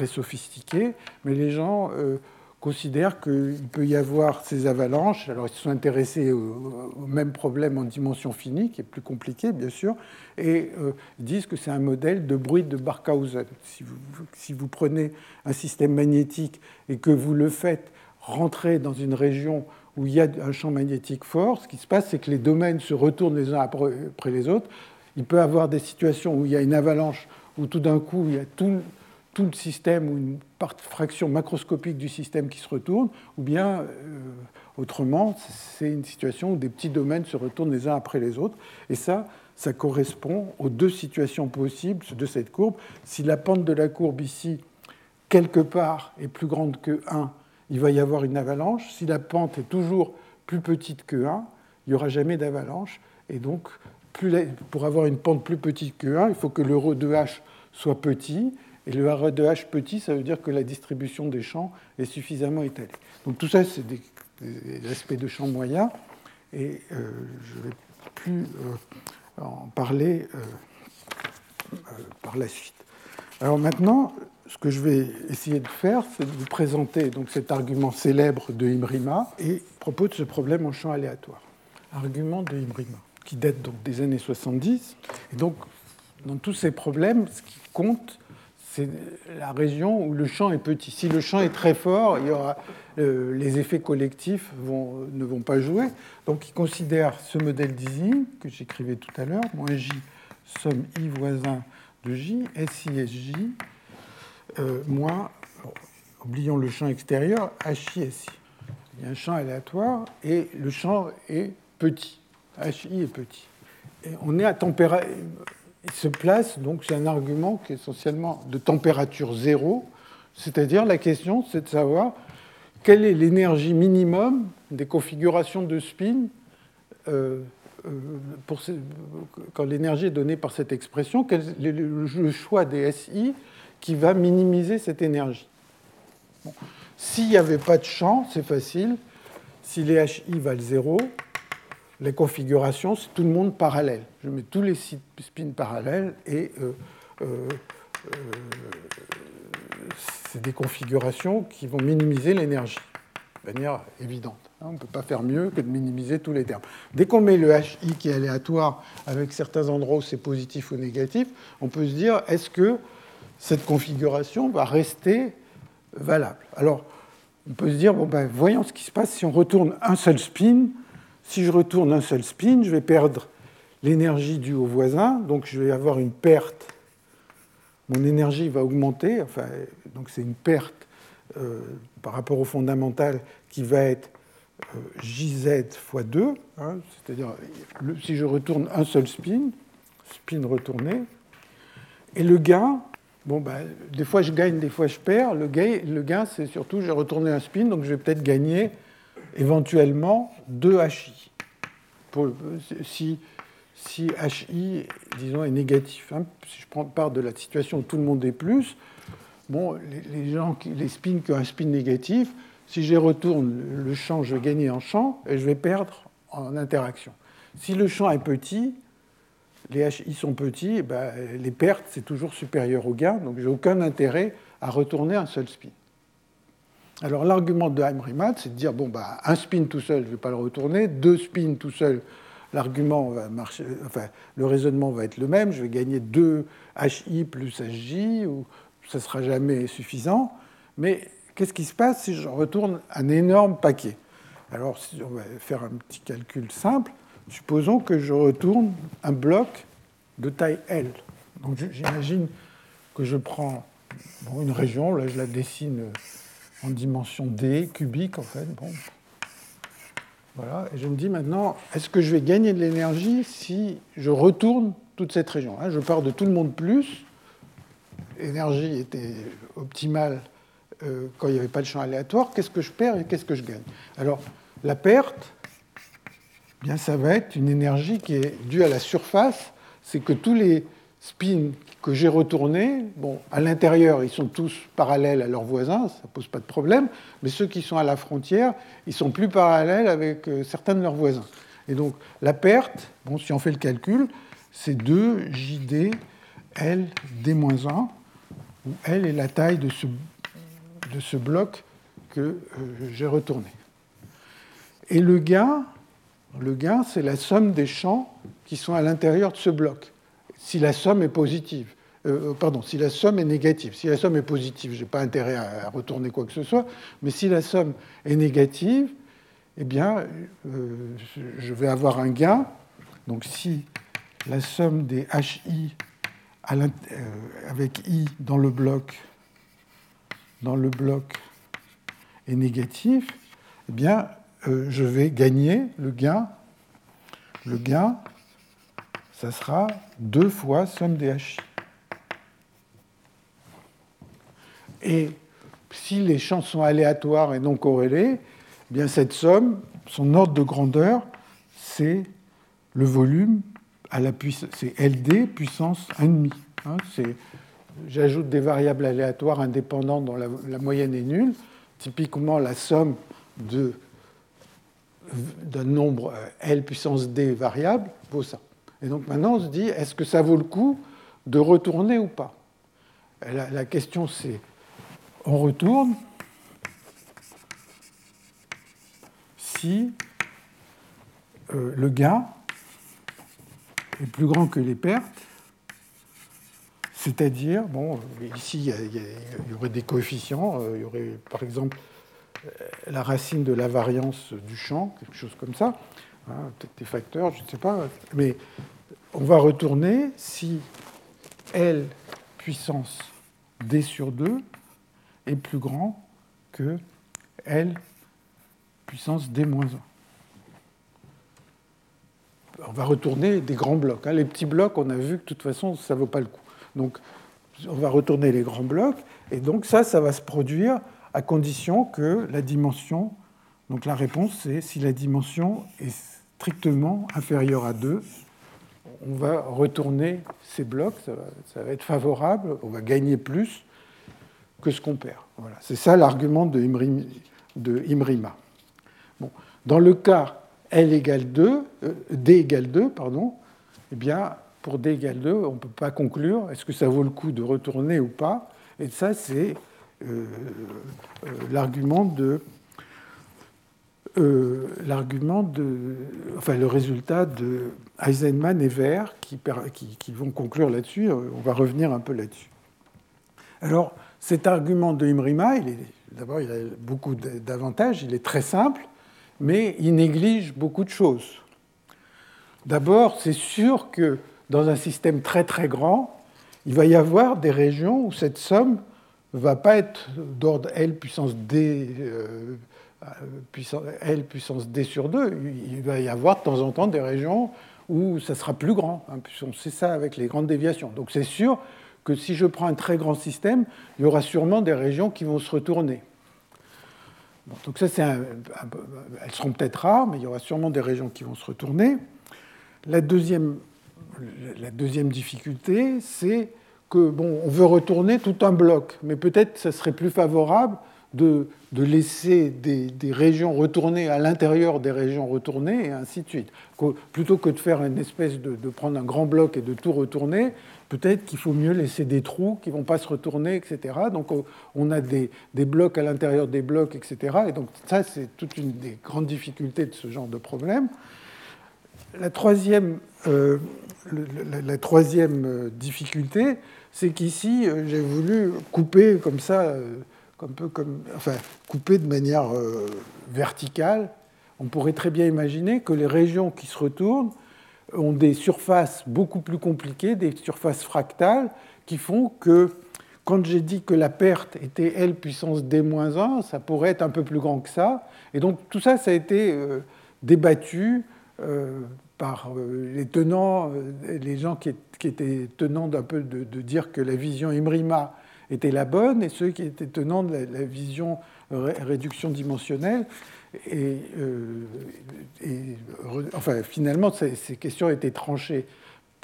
très sophistiqué, mais les gens euh, considèrent qu'il peut y avoir ces avalanches. Alors ils se sont intéressés au, même problème en dimension finie, qui est plus compliqué bien sûr, et euh, disent que c'est un modèle de bruit de Barkhausen. Si vous, si vous prenez un système magnétique et que vous le faites rentrer dans une région où il y a un champ magnétique fort, ce qui se passe, c'est que les domaines se retournent les uns après les autres. Il peut y avoir des situations où il y a une avalanche, où tout d'un coup, il y a tout, tout, le système ou une fraction macroscopique du système qui se retourne, ou bien, euh, autrement, c'est une situation où des petits domaines se retournent les uns après les autres. Et ça, ça correspond aux deux situations possibles de cette courbe. Si la pente de la courbe ici, quelque part, est plus grande que 1, il va y avoir une avalanche. Si la pente est toujours plus petite que 1, il n'y aura jamais d'avalanche. Et donc, pour avoir une pente plus petite que 1, il faut que le rho de h soit petit. Et le rho de h petit, ça veut dire que la distribution des champs est suffisamment étalée. Donc tout ça, c'est des, aspects de champ moyen. Et euh, je ne vais plus euh, en parler euh, par la suite. Alors maintenant, ce que je vais essayer de faire, c'est de vous présenter donc, cet argument célèbre de Imrima et propos de ce problème en champ aléatoire. Argument de Imrima, qui date donc des années 70. Et donc, dans tous ces problèmes, ce qui compte, c'est la région où le champ est petit. Si le champ est très fort, il y aura, euh, les effets collectifs vont, ne vont pas jouer. Donc, il considère ce modèle d'Ising que j'écrivais tout à l'heure, moins J, somme I voisin de J, SI, SJ, euh, moins, oublions le champ extérieur, HI, SI. Il y a un champ aléatoire et le champ est petit. HI est petit. Et on est à température. Il se place, donc c'est un argument qui est essentiellement de température zéro, c'est-à-dire la question c'est de savoir quelle est l'énergie minimum des configurations de spin euh, euh, quand l'énergie est donnée par cette expression, quel est le choix des SI qui va minimiser cette énergie. S'il n'y avait pas de champ, c'est facile. Si les HI valent 0, les configurations, c'est tout le monde parallèle. Je mets tous les spins parallèles et euh, euh, euh, c'est des configurations qui vont minimiser l'énergie de manière évidente. Hein. On ne peut pas faire mieux que de minimiser tous les termes. Dès qu'on met le HI qui est aléatoire avec certains endroits où c'est positif ou négatif, on peut se dire est-ce que cette configuration va rester valable? Alors, on peut se dire, bon ben, voyons ce qui se passe si on retourne un seul spin. Si je retourne un seul spin, je vais perdre l'énergie due au voisin, donc je vais avoir une perte. Mon énergie va augmenter, enfin, donc c'est une perte euh, par rapport au fondamental qui va être euh, JZ fois 2, hein, c'est-à-dire si je retourne un seul spin, spin retourné, et le gain, bon, ben, des fois je gagne, des fois je perds. Le gain, le gain c'est surtout j'ai retourné un spin, donc je vais peut-être gagner éventuellement 2 HI. Si, si HI, disons, est négatif. Hein. Si je prends part de la situation où tout le monde est plus, bon, les, gens, les spins qui ont un spin négatif, si je retourne le champ, je vais gagner en champ et je vais perdre en interaction. Si le champ est petit, les HI sont petits, ben, les pertes, c'est toujours supérieur au gain, donc j'ai aucun intérêt à retourner un seul spin. Alors l'argument de Heimrimat, c'est de dire, bon, bah, un spin tout seul, je ne vais pas le retourner, deux spins tout seul, l'argument va marcher, enfin, le raisonnement va être le même, je vais gagner 2 HI plus HJ, ou ça sera jamais suffisant, mais qu'est-ce qui se passe si je retourne un énorme paquet? Alors, si on va faire un petit calcul simple, supposons que je retourne un bloc de taille L. Donc j'imagine que je prends une région, là je la dessine en dimension D, cubique en fait. Bon. Voilà, et je me dis maintenant, est-ce que je vais gagner de l'énergie si je retourne toute cette région hein? Je pars de tout le monde plus, l'énergie était optimale euh, quand il n'y avait pas de champ aléatoire, qu'est-ce que je perds et qu'est-ce que je gagne? Alors, la perte, eh bien, ça va être une énergie qui est due à la surface, c'est que tous les spins que j'ai retournés, bon, à l'intérieur, ils sont tous parallèles à leurs voisins, ça ne pose pas de problème, mais ceux qui sont à la frontière, ils sont plus parallèles avec euh, certains de leurs voisins. Et donc, la perte, bon, si on fait le calcul, c'est 2 JD L D-1, où L est la taille de ce, de ce bloc que euh, j'ai retourné. Et le gain, le gain, c'est la somme des champs qui sont à l'intérieur de ce bloc. Si la somme est positive, euh, euh, pardon, si la somme est négative. Si la somme est positive, je n'ai pas intérêt à, retourner quoi que ce soit, mais si la somme est négative, eh bien, euh, je vais avoir un gain. Donc si la somme des HI avec I dans le bloc, dans le bloc est négatif, eh bien, je vais gagner le gain. Le gain, ça sera deux fois somme des. Et si les champs sont aléatoires et non corrélés, eh bien cette somme, son ordre de grandeur, c'est le volume à la puissance, c'est LD puissance 1,5. Hein, J'ajoute des variables aléatoires indépendantes dont la moyenne est nulle. Typiquement, la somme d'un nombre L puissance D variable vaut ça. Et donc maintenant, on se dit, est-ce que ça vaut le coup de retourner ou pas? La, question, c'est, on retourne si euh, le gain est plus grand que les pertes, c'est-à-dire, bon, ici, il y, aurait des coefficients, euh, il y aurait par exemple euh, la racine de la variance du champ, quelque chose comme ça, hein, peut-être des facteurs, je ne sais pas, mais on va retourner si L puissance D sur 2 est plus grand que L puissance D moins 1. On va retourner des grands blocs. Hein. Les petits blocs, on a vu que de toute façon, ça ne vaut pas le coup. Donc, on va retourner les grands blocs, et donc ça, ça va se produire à condition que la dimension, donc la réponse c'est si la dimension est strictement inférieure à 2, on va retourner ces blocs, ça va, être favorable, on va gagner plus que ce qu'on perd. Voilà. C'est ça l'argument de, Imrima. Dans le cas L égale 2, euh, D égale 2, pardon, eh bien, pour D égale 2, on ne peut pas conclure est-ce que ça vaut le coup de retourner ou pas. Et ça, c'est euh, euh, l'argument de euh, l'argument de, enfin le résultat de Eisenman et Ver qui, qui, vont conclure là-dessus. On va revenir un peu là-dessus. Alors cet argument de Imrima, d'abord, il a beaucoup d'avantages, il est très simple, mais il néglige beaucoup de choses. D'abord, c'est sûr que dans un système très très grand, il va y avoir des régions où cette somme ne va pas être d'ordre L puissance D, euh, puissance, L puissance D sur 2. Il va y avoir de temps en temps des régions où ça sera plus grand. Hein, sait ça avec les grandes déviations. Donc c'est sûr que si je prends un très grand système, il y aura sûrement des régions qui vont se retourner. donc ça, c'est elles seront peut-être rares, mais il y aura sûrement des régions qui vont se retourner. La deuxième, la deuxième difficulté, c'est que bon, on veut retourner tout un bloc, mais peut-être ça serait plus favorable de, de laisser des, des, régions retourner à l'intérieur des régions retournées et ainsi de suite. Plutôt que de faire une espèce de, de prendre un grand bloc et de tout retourner, peut-être qu'il faut mieux laisser des trous qui ne vont pas se retourner, etc. Donc on a des, des blocs à l'intérieur des blocs, etc. Et donc ça, c'est toute une des grandes difficultés de ce genre de problème. La troisième, euh, la, troisième euh, difficulté, c'est qu'ici, euh, j'ai voulu couper comme ça, un peu comme, enfin, couper de manière verticale. On pourrait très bien imaginer que les régions qui se retournent ont des surfaces beaucoup plus compliquées, des surfaces fractales, qui font que, quand j'ai dit que la perte était L puissance D-1, ça pourrait être un peu plus grand que ça. Et donc tout ça, ça a été débattu euh, par euh, les tenants, euh, les gens qui, étaient tenants d'un peu de, dire que la vision Imrima était la bonne et ceux qui étaient tenants de la, vision réduction dimensionnelle. Et, enfin, finalement, ces, questions étaient tranchées,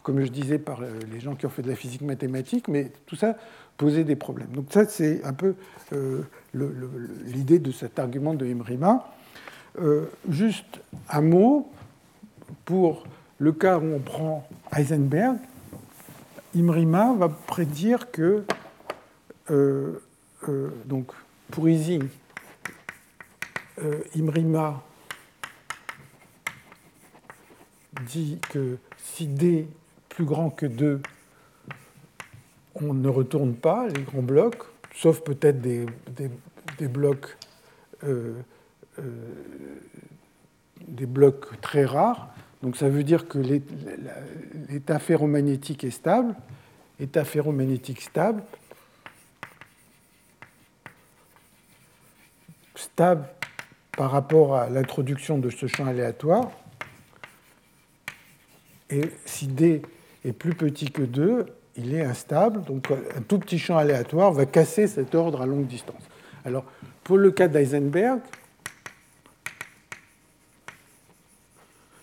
comme je disais, par les gens qui ont fait de la physique mathématique, mais tout ça posait des problèmes. Donc ça, c'est un peu l'idée de cet argument de Imrima. juste un mot pour le cas où on prend Heisenberg, Imrima va prédire que, euh, euh, donc pour Ising, euh, Imrima dit que si D plus grand que 2, on ne retourne pas les grands blocs, sauf peut-être des, des, blocs, des blocs très rares. Donc ça veut dire que l'état ferromagnétique est stable, état ferromagnétique stable, stable par rapport à l'introduction de ce champ aléatoire. Et si D est plus petit que 2, il est instable. Donc un tout petit champ aléatoire va casser cet ordre à longue distance. Alors pour le cas d'Eisenberg,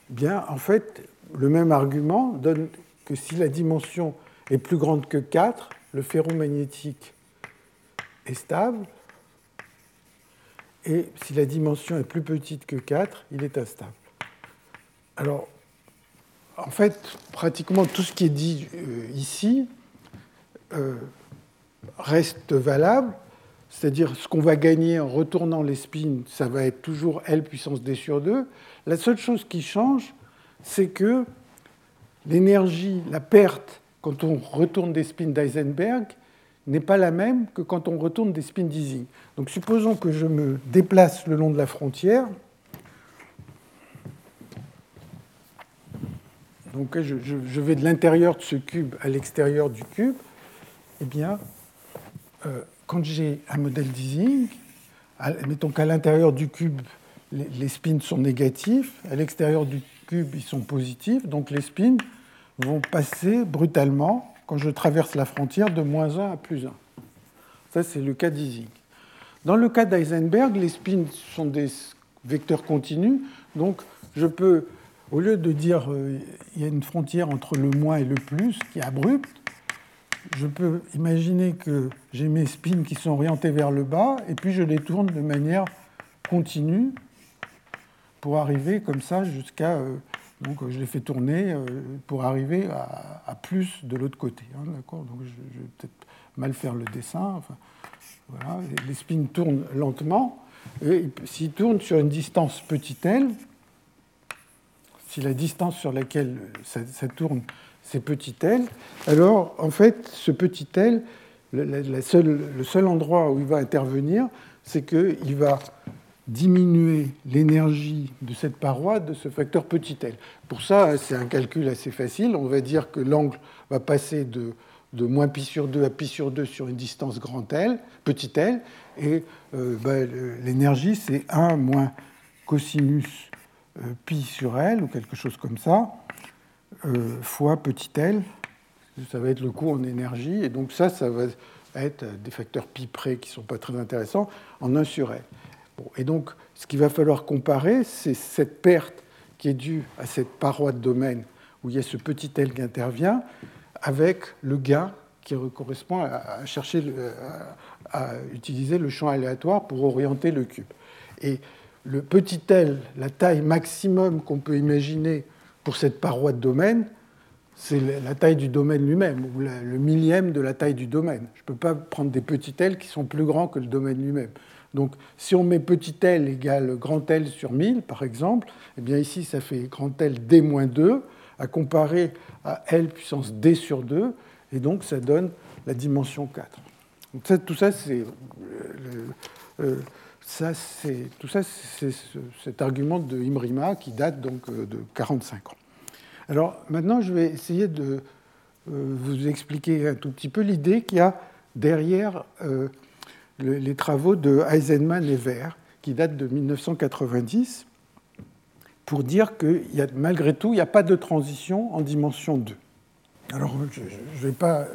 bien, en fait, le même argument donne que si la dimension est plus grande que 4, le ferromagnétique est stable, et si la dimension est plus petite que 4, il est instable. Alors, en fait, pratiquement tout ce qui est dit euh, ici euh, reste valable, c'est-à-dire ce qu'on va gagner en retournant les spins, ça va être toujours L puissance D sur 2, la seule chose qui change, c'est que l'énergie, la perte, quand on retourne des spins d'Eisenberg, n'est pas la même que quand on retourne des spins d'Ising. Donc supposons que je me déplace le long de la frontière. Donc je, vais de l'intérieur de ce cube à l'extérieur du cube. Eh bien, euh, quand j'ai un modèle d'Ising, mettons qu'à l'intérieur du cube, les, spins sont négatifs, à l'extérieur du cube, ils sont positifs, donc les spins vont passer brutalement, quand je traverse la frontière, de moins 1 à plus 1. Ça, c'est le cas d'Ising. Dans le cas d'Eisenberg, les spins sont des vecteurs continus, donc je peux, au lieu de dire euh, il y a une frontière entre le moins et le plus qui est abrupte, je peux imaginer que j'ai mes spins qui sont orientés vers le bas, et puis je les tourne de manière continue pour arriver comme ça jusqu'à. Euh, donc je les fais tourner euh, pour arriver à, plus de l'autre côté. Hein, d'accord? Donc je, vais peut-être mal faire le dessin. Les spins tournent lentement. Et s'ils tournent sur une distance petit l, si la distance sur laquelle ça, tourne, c'est petit l, alors en fait, ce petit l, le seul endroit où il va intervenir, c'est qu'il va diminuer l'énergie de cette paroi de ce facteur petit l. Pour ça, c'est un calcul assez facile. On va dire que l'angle va passer de, de moins pi sur 2 à pi sur 2 sur une distance grand L, petit l, et euh, ben, l'énergie, c'est 1 moins cosinus euh, pi sur L, ou quelque chose comme ça, euh, fois petit l. Ça va être le coût en énergie, et donc ça, ça va être des facteurs pi près qui ne sont pas très intéressants, en 1 sur L et donc, ce qu'il va falloir comparer, c'est cette perte qui est due à cette paroi de domaine où il y a ce petit L qui intervient, avec le gain qui correspond à, chercher, à utiliser le champ aléatoire pour orienter le cube. Et le petit L, la taille maximum qu'on peut imaginer pour cette paroi de domaine, c'est la taille du domaine lui-même, ou le millième de la taille du domaine. Je ne peux pas prendre des petits L qui sont plus grands que le domaine lui-même. Donc, si on met petit l égale grand L sur 1000, par exemple, eh bien ici, ça fait grand L d-2 à comparer à L puissance d sur 2, et donc ça donne la dimension 4. Donc tout ça, c'est euh, ça, tout ça, c'est cet argument de Imrima qui date donc euh, de 45 ans. Alors maintenant, je vais essayer de euh, vous expliquer un tout petit peu l'idée qu'il y a derrière les travaux de Eisenman et Ver, qui datent de 1990, pour dire que malgré tout, il n'y a pas de transition en dimension 2. Alors, je ne vais pas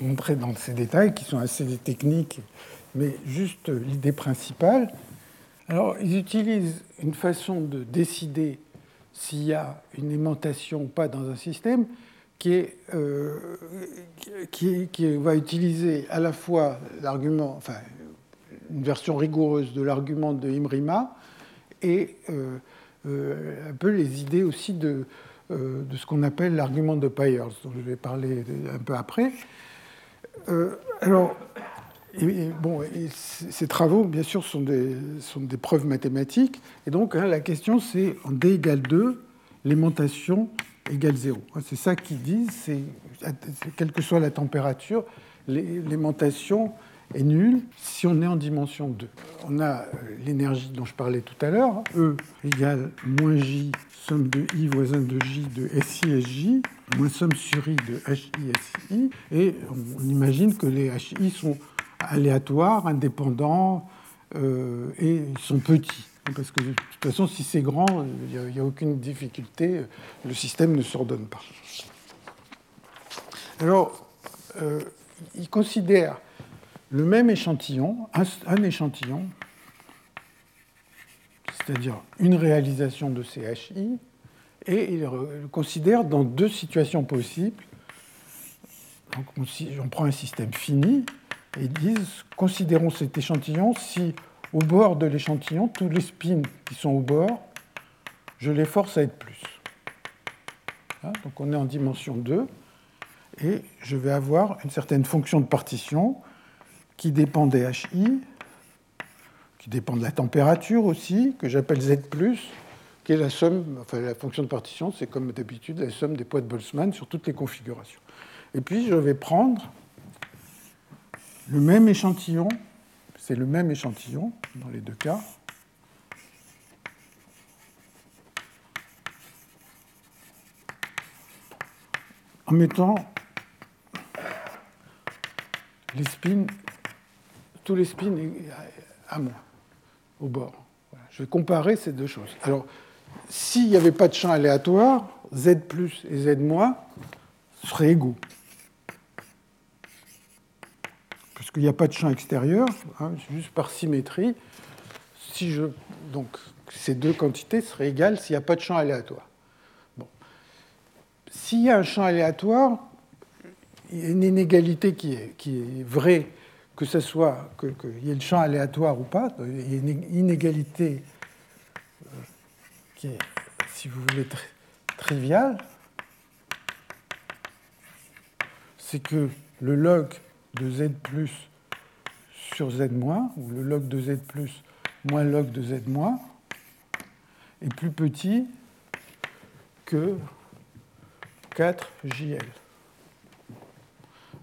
montrer euh, dans ces détails, qui sont assez techniques, mais juste l'idée principale. Alors, ils utilisent une façon de décider s'il y a une aimantation ou pas dans un système euh, qui, va utiliser à la fois l'argument, enfin, une version rigoureuse de l'argument de Imrima et euh, euh, un peu les idées aussi de, ce qu'on appelle l'argument de Pyers, dont je vais parler un peu après. alors, bon, ces travaux, bien sûr, sont des, sont des preuves mathématiques. Et donc, hein, la question, c'est en d égale 2, l'aimantation égale 0. C'est ça qu'ils disent, c'est quelle que soit la température, l'aimantation est nulle si on est en dimension 2. On a euh, l'énergie dont je parlais tout à l'heure, E égale moins J, somme de I voisin de J de SI SJ, moins somme sur I de HI SI, et on imagine que les HI sont aléatoires, indépendants, euh, et sont petits. Parce que de toute façon, si c'est grand, il n'y a, aucune difficulté, le système ne s'ordonne pas. Alors, euh, il considère le même échantillon, un, échantillon, c'est-à-dire une réalisation de CHI, et il le considère dans deux situations possibles. Donc, on prend un système fini, et ils disent, considérons cet échantillon si au bord de l'échantillon, tous les spins qui sont au bord, je les force à être plus. Hein, donc on est en dimension 2, et je vais avoir une certaine fonction de partition qui dépend des HI, qui dépend de la température aussi, que j'appelle Z+, qui est la somme, enfin la fonction de partition, c'est comme d'habitude la somme des poids de Boltzmann sur toutes les configurations. Et puis je vais prendre le même échantillon c'est le même échantillon dans les deux cas. En mettant les spins, tous les spins à moi, au bord. Je vais comparer ces deux choses. Alors, s'il n'y avait pas de champ aléatoire, Z plus et Z moins seraient égaux. Il n'y a pas de champ extérieur, hein, juste par symétrie. Si je, donc, ces deux quantités seraient égales s'il n'y a pas de champ aléatoire. Bon. S'il y a un champ aléatoire, il y a une inégalité qui est, qui est vraie, que ce soit qu'il y ait le champ aléatoire ou pas. Il y a une inégalité euh, qui est, si vous voulez, triviale. C'est que le log de z plus sur z ou le log de z plus moins log de z est plus petit que 4JL.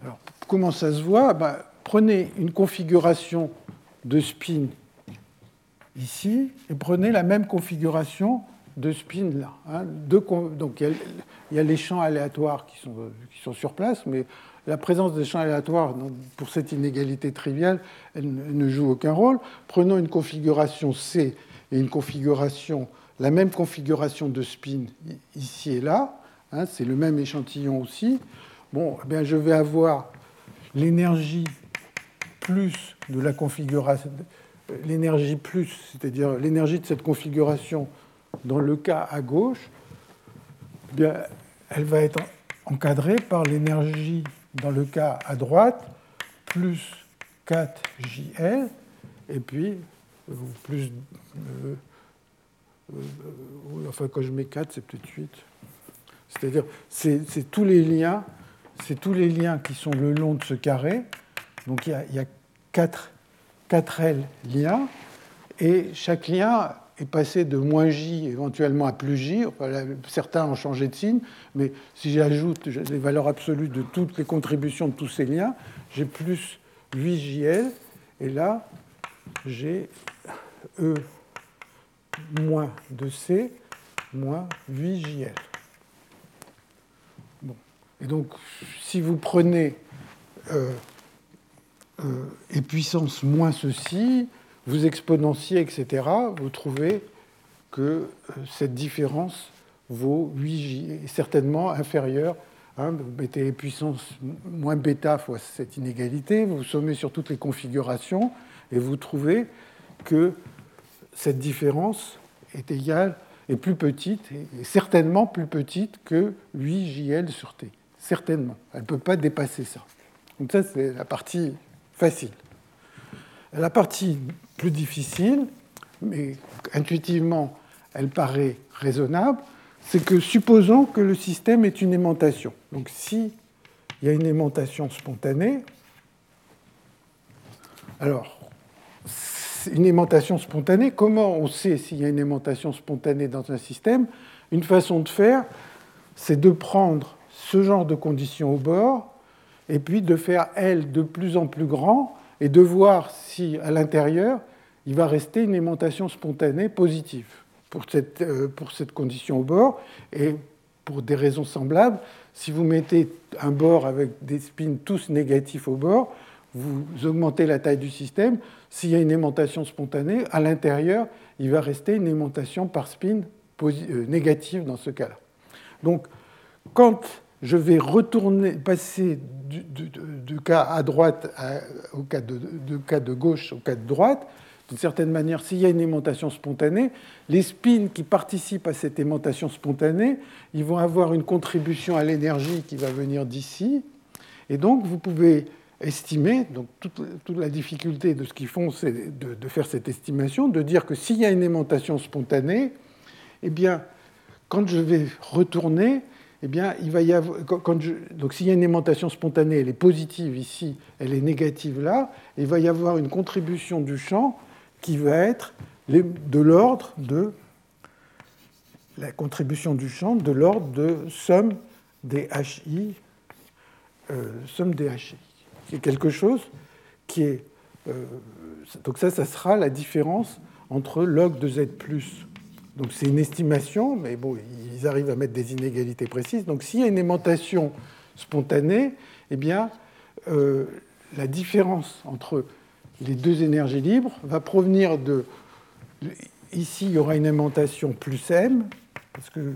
Alors, comment ça se voit? Ben, Prenez une configuration de spin ici et prenez la même configuration de spin là. Hein. donc il y, a, les champs aléatoires qui sont, qui sont, sur place, mais la présence des champs aléatoires pour cette inégalité triviale, ne joue aucun rôle. Prenons une configuration C et une configuration, la même configuration de spin ici et là. Hein, c'est le même échantillon aussi. Bon, eh bien, je vais avoir l'énergie plus de la configuration, l'énergie plus, c'est-à-dire l'énergie de cette configuration dans le cas à gauche, eh bien, elle va être encadrée par l'énergie dans le cas à droite, plus 4JL, et puis euh, plus. Euh, euh, enfin, quand je mets 4, c'est peut-être 8. C'est-à-dire, c'est tous les liens, qui sont le long de ce carré. Donc il y a, il y a 4, 4L liens, et chaque lien est passé de moins J éventuellement à plus J. certains ont changé de signe, mais si j'ajoute les valeurs absolues de toutes les contributions de tous ces liens, j'ai plus 8JL, et là, j'ai E moins 2C moins 8JL. Bon. Et donc, si vous prenez euh, euh, et puissance moins ceci, vous exponenciez, etc., vous trouvez que euh, cette différence vaut 8J, est certainement inférieure. Hein, vous mettez puissance moins bêta fois cette inégalité, vous sommez sur toutes les configurations, et vous trouvez que cette différence est égale, est plus petite, et certainement plus petite que 8JL sur T. Certainement. Elle ne peut pas dépasser ça. Donc ça, c'est la partie facile. La partie plus difficile, mais intuitivement elle paraît raisonnable, c'est que supposons que le système est une aimantation. Donc s'il y a une aimantation spontanée, alors une aimantation spontanée, comment on sait s'il y a une aimantation spontanée dans un système? Une façon de faire, c'est de prendre ce genre de conditions au bord et puis de faire L de plus en plus grand et de voir si à l'intérieur, il va rester une aimantation spontanée positive pour cette, euh, pour cette condition au bord. Et pour des raisons semblables, si vous mettez un bord avec des spins tous négatifs au bord, vous augmentez la taille du système. S'il y a une aimantation spontanée, à l'intérieur, il va rester une aimantation par spin euh, négative dans ce cas-là. Donc, quand je vais retourner, passer du, cas à droite au cas de, cas de gauche au cas de droite. D'une certaine manière, s'il y a une aimantation spontanée, les spins qui participent à cette aimantation spontanée, ils vont avoir une contribution à l'énergie qui va venir d'ici. Et donc, vous pouvez estimer, donc toute, la difficulté de ce qu'ils font, c'est de, de, faire cette estimation, de dire que s'il y a une aimantation spontanée, eh bien, quand je vais retourner, eh bien, il va y avoir, donc s'il y a une aimantation spontanée, elle est positive ici, elle est négative là, il va y avoir une contribution du champ qui va être de l'ordre de la contribution du champ de l'ordre de somme des HI, euh, somme des HI. C'est quelque chose qui est... Euh, donc ça, ça sera la différence entre log de Z plus donc c'est une estimation, mais bon, ils arrivent à mettre des inégalités précises. Donc s'il y a une aimantation spontanée, eh bien, euh, la différence entre les deux énergies libres va provenir de... Ici, il y aura une aimantation plus m, parce que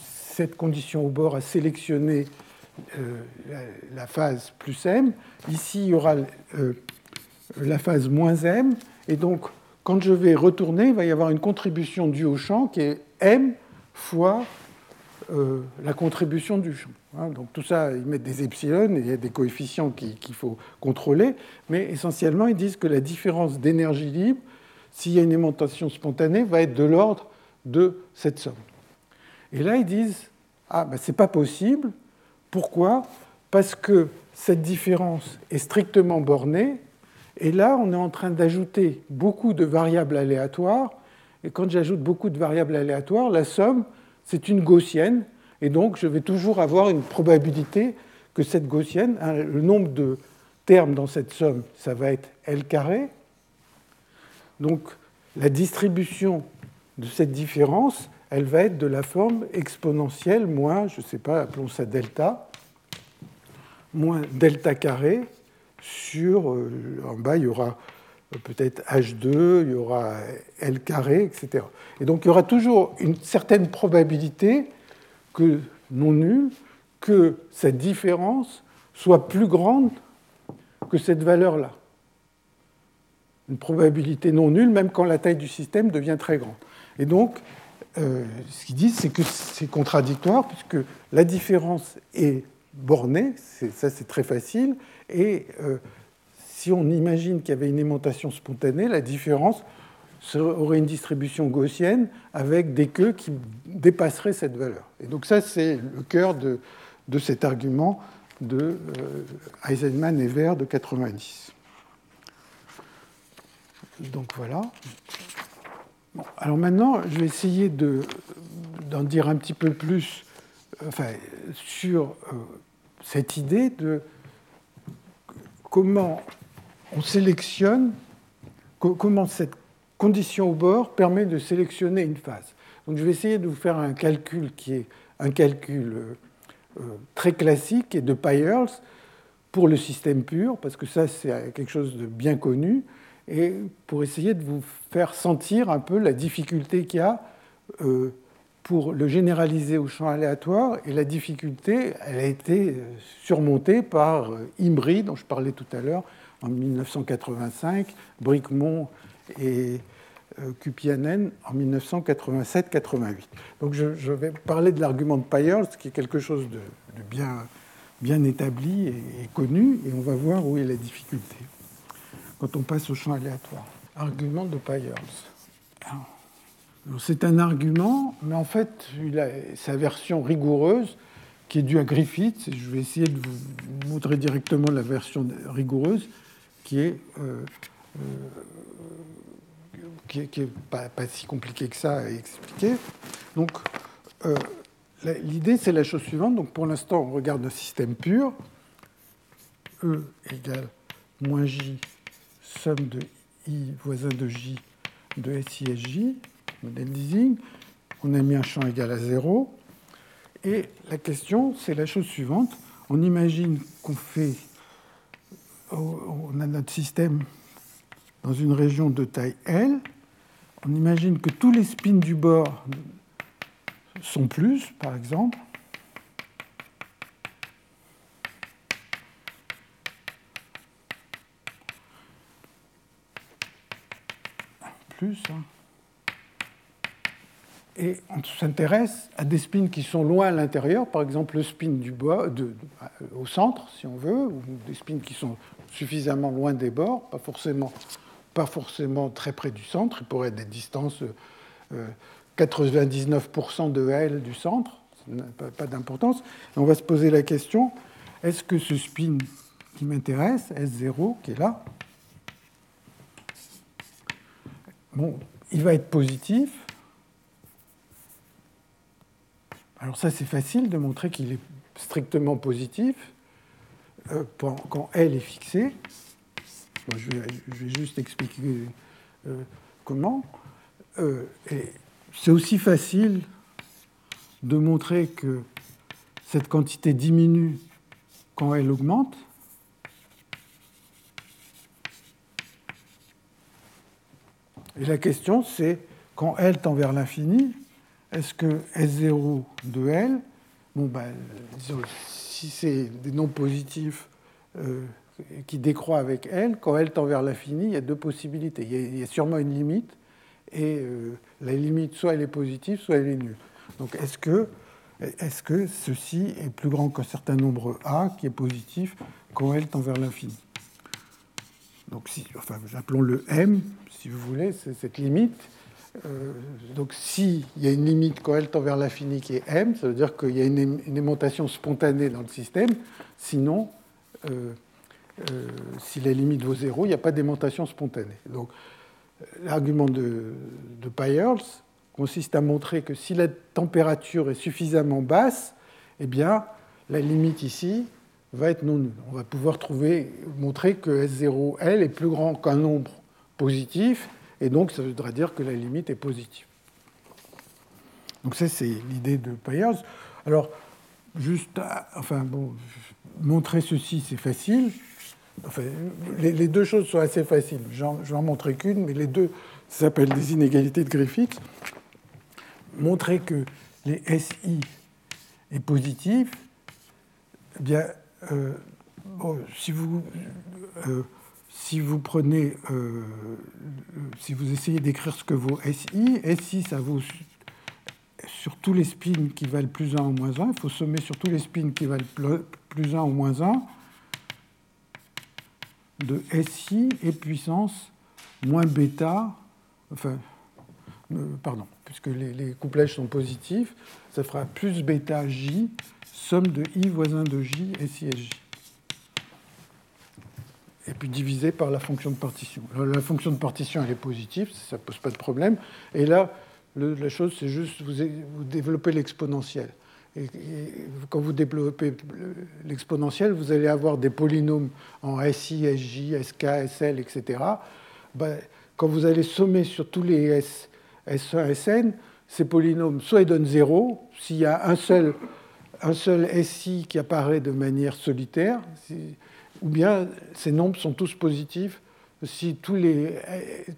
cette condition au bord a sélectionné euh, la, phase plus m. Ici, il y aura euh, la phase moins m, et donc quand je vais retourner, il va y avoir une contribution due au champ qui est m fois euh, la contribution du champ. Hein. donc tout ça, ils mettent des epsilon, il y a des coefficients qu'il faut contrôler, mais essentiellement, ils disent que la différence d'énergie libre, s'il y a une aimantation spontanée, va être de l'ordre de cette somme. Et là, ils disent, ah, ben, ce n'est pas possible. Pourquoi? Parce que cette différence est strictement bornée et là, on est en train d'ajouter beaucoup de variables aléatoires. Et quand j'ajoute beaucoup de variables aléatoires, la somme, c'est une gaussienne. Et donc, je vais toujours avoir une probabilité que cette gaussienne, hein, le nombre de termes dans cette somme, ça va être L carré. Donc la distribution de cette différence, elle va être de la forme exponentielle moins, je ne sais pas, appelons ça delta, moins delta carré sur, euh, en bas, il y aura peut-être H2, il y aura L carré, etc. Et donc il y aura toujours une certaine probabilité que, non nulle, que cette différence soit plus grande que cette valeur-là. Une probabilité non nulle, même quand la taille du système devient très grande. Et donc, euh, ce qu'ils disent, c'est que c'est contradictoire, puisque la différence est bornée, ça c'est très facile, et euh, si on imagine qu'il y avait une aimantation spontanée, la différence aurait une distribution gaussienne avec des queues qui dépasseraient cette valeur. Et donc ça, c'est le cœur de, de, cet argument de euh, Eisenman et Ver de 90. Donc voilà. alors maintenant, je vais essayer d'en dire un petit peu plus enfin, sur euh, cette idée de comment on sélectionne, comment cette condition au bord permet de sélectionner une phase. Donc je vais essayer de vous faire un calcul qui est un calcul euh, euh, très classique et de Pyers pour le système pur, parce que ça c'est quelque chose de bien connu, et pour essayer de vous faire sentir un peu la difficulté qu'il y a euh, pour le généraliser au champ aléatoire, et la difficulté, elle a été surmontée par Imbri, dont je parlais tout à l'heure, en 1985, Bricmont et euh, Kupianen en 1987-88. Donc je, vais parler de l'argument de Pyers, qui est quelque chose de, bien, établi et, connu, et on va voir où est la difficulté quand on passe au champ aléatoire. Argument de Pyers. C'est un argument, mais en fait, il a sa version rigoureuse qui est due à Griffith. Je vais essayer de vous montrer directement la version rigoureuse qui est, euh, euh, pas, si compliqué que ça à expliquer. Donc, euh, l'idée, c'est la chose suivante. Donc, pour l'instant, on regarde un système pur. E égale moins J, somme de I voisin de J de SI et J, modèle leasing. On a mis un champ égal à 0. Et la question, c'est la chose suivante. On imagine qu'on fait on a notre système dans une région de taille L. On imagine que tous les spins du bord sont plus, par exemple. Plus. Hein et on s'intéresse à des spins qui sont loin à l'intérieur, par exemple le spin du de, au centre, si on veut, ou des spins qui sont suffisamment loin des bords, pas forcément, pas forcément très près du centre, il pourrait être des distances 99% euh, de L du centre, ça n'a pas, d'importance. On va se poser la question, est-ce que ce spin qui m'intéresse, S0, qui est là, bon, il va être positif, Alors ça, c'est facile de montrer qu'il est strictement positif euh, quand L est fixé. je, vais, juste expliquer euh, comment. Euh, c'est aussi facile de montrer que cette quantité diminue quand elle augmente. Et la question, c'est quand L tend vers l'infini, est-ce que S0 de L, bon ben, si c'est des nombres positifs euh, qui décroît avec L, quand L tend vers l'infini, il y a deux possibilités. Il y a, sûrement une limite, et euh, la limite, soit elle est positive, soit elle est nulle. Donc est-ce que, ceci est plus grand qu'un certain nombre A qui est positif quand L tend vers l'infini? Donc si, enfin, appelons le M, si vous voulez, c'est cette limite donc s'il y a une limite quand elle tend vers l'infini qui est m, ça veut dire qu'il y a une, aimantation spontanée dans le système. Sinon, euh, euh, si la limite vaut 0, il n'y a pas d'aimantation spontanée. Donc l'argument de, de consiste à montrer que si la température est suffisamment basse, eh bien la limite ici va être non nulle. On va pouvoir trouver, montrer que S0L est plus grand qu'un nombre positif et donc ça voudrait dire que la limite est positive. Donc ça, c'est l'idée de Payers. Alors, juste, enfin bon, montrer ceci, c'est facile. Enfin, les, deux choses sont assez faciles. Je vais en montrer qu'une, mais les deux s'appellent des inégalités de Griffith. Montrer que les SI est positif, eh bien, euh, si, vous, euh, si vous prenez, euh, si vous essayez d'écrire ce que vaut SI, SI, ça vaut sur tous les spins qui valent plus 1 ou moins 1, il faut sommer sur tous les spins qui valent plus 1 ou moins 1 de SI et puissance moins bêta, enfin, pardon, puisque les, couplages sont positifs, ça fera plus bêta J, somme de I voisin de J, SI et J. Et puis divisé par la fonction de partition. la fonction de partition, elle est positive, ça ne pose pas de problème. Et là, la chose, c'est juste vous, vous développez l'exponentielle. Et, quand vous développez l'exponentielle, vous allez avoir des polynômes en SI, SJ, SK, SL, etc. Ben, quand vous allez sommer sur tous les S, S1, Sn, ces polynômes, soit ils donnent 0, s'il y a un seul, un seul SI qui apparaît de manière solitaire, ou bien ces nombres sont tous positifs si tous les,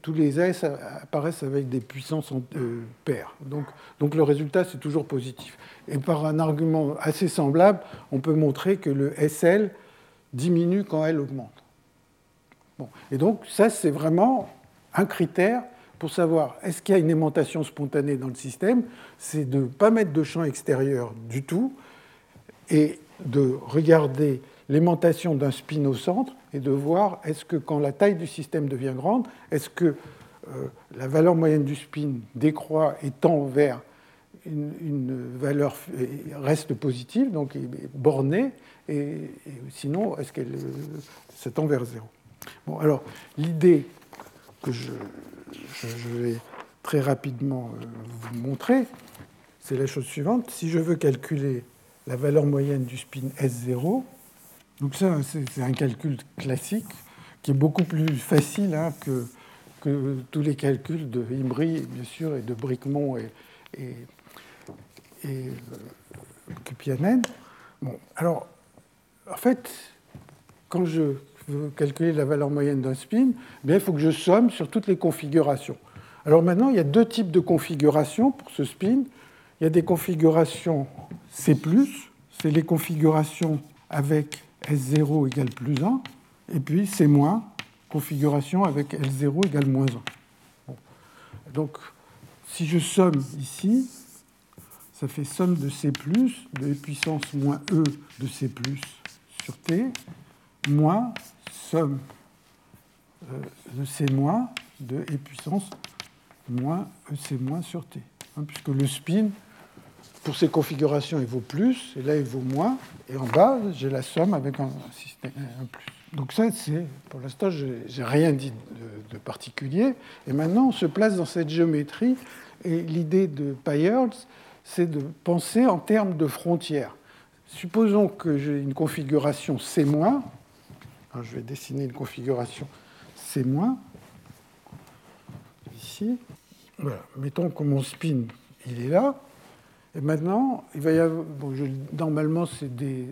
tous les S apparaissent avec des puissances euh, paires. Donc, donc le résultat, c'est toujours positif. Et par un argument assez semblable, on peut montrer que le SL diminue quand elle augmente. Bon. Et donc ça, c'est vraiment un critère pour savoir est-ce qu'il y a une aimantation spontanée dans le système, c'est de ne pas mettre de champ extérieur du tout et de regarder l'aimantation d'un spin au centre et de voir est-ce que quand la taille du système devient grande, est-ce que euh, la valeur moyenne du spin décroît et tend vers une, valeur reste positive, donc est bornée, et, sinon, est-ce qu'elle euh, tend vers zéro Bon, alors, l'idée que je, je, vais très rapidement euh, vous montrer, c'est la chose suivante. Si je veux calculer la valeur moyenne du spin S0, donc ça, c'est un calcul classique qui est beaucoup plus facile hein, que, tous les calculs de Imbri, bien sûr, et de Bricmont et, et, et euh, Bon, alors, en fait, quand je veux calculer la valeur moyenne d'un spin, eh bien, il faut que je somme sur toutes les configurations. Alors maintenant, il y a deux types de configurations pour ce spin. Il y a des configurations C+, c'est les configurations avec S0 égale plus 1, et puis C-, configuration avec L0 égale moins 1. Donc, si je somme ici, ça fait somme de C+, de puissance moins E de C+, sur T, moins somme euh, de C- de E puissance moins EC- sur T. Hein, puisque le spin pour ces configurations, il vaut plus, et là, il vaut moins. Et en bas, j'ai la somme avec un, plus. Donc ça, c'est, pour l'instant, je n'ai rien dit de, particulier. Et maintenant, on se place dans cette géométrie. Et l'idée de Pyers, c'est de penser en termes de frontières. Supposons que j'ai une configuration C-. Alors, je vais dessiner une configuration C-. Ici. Mettons que mon spin, il est là. Et maintenant, il va y avoir, normalement, c'est des,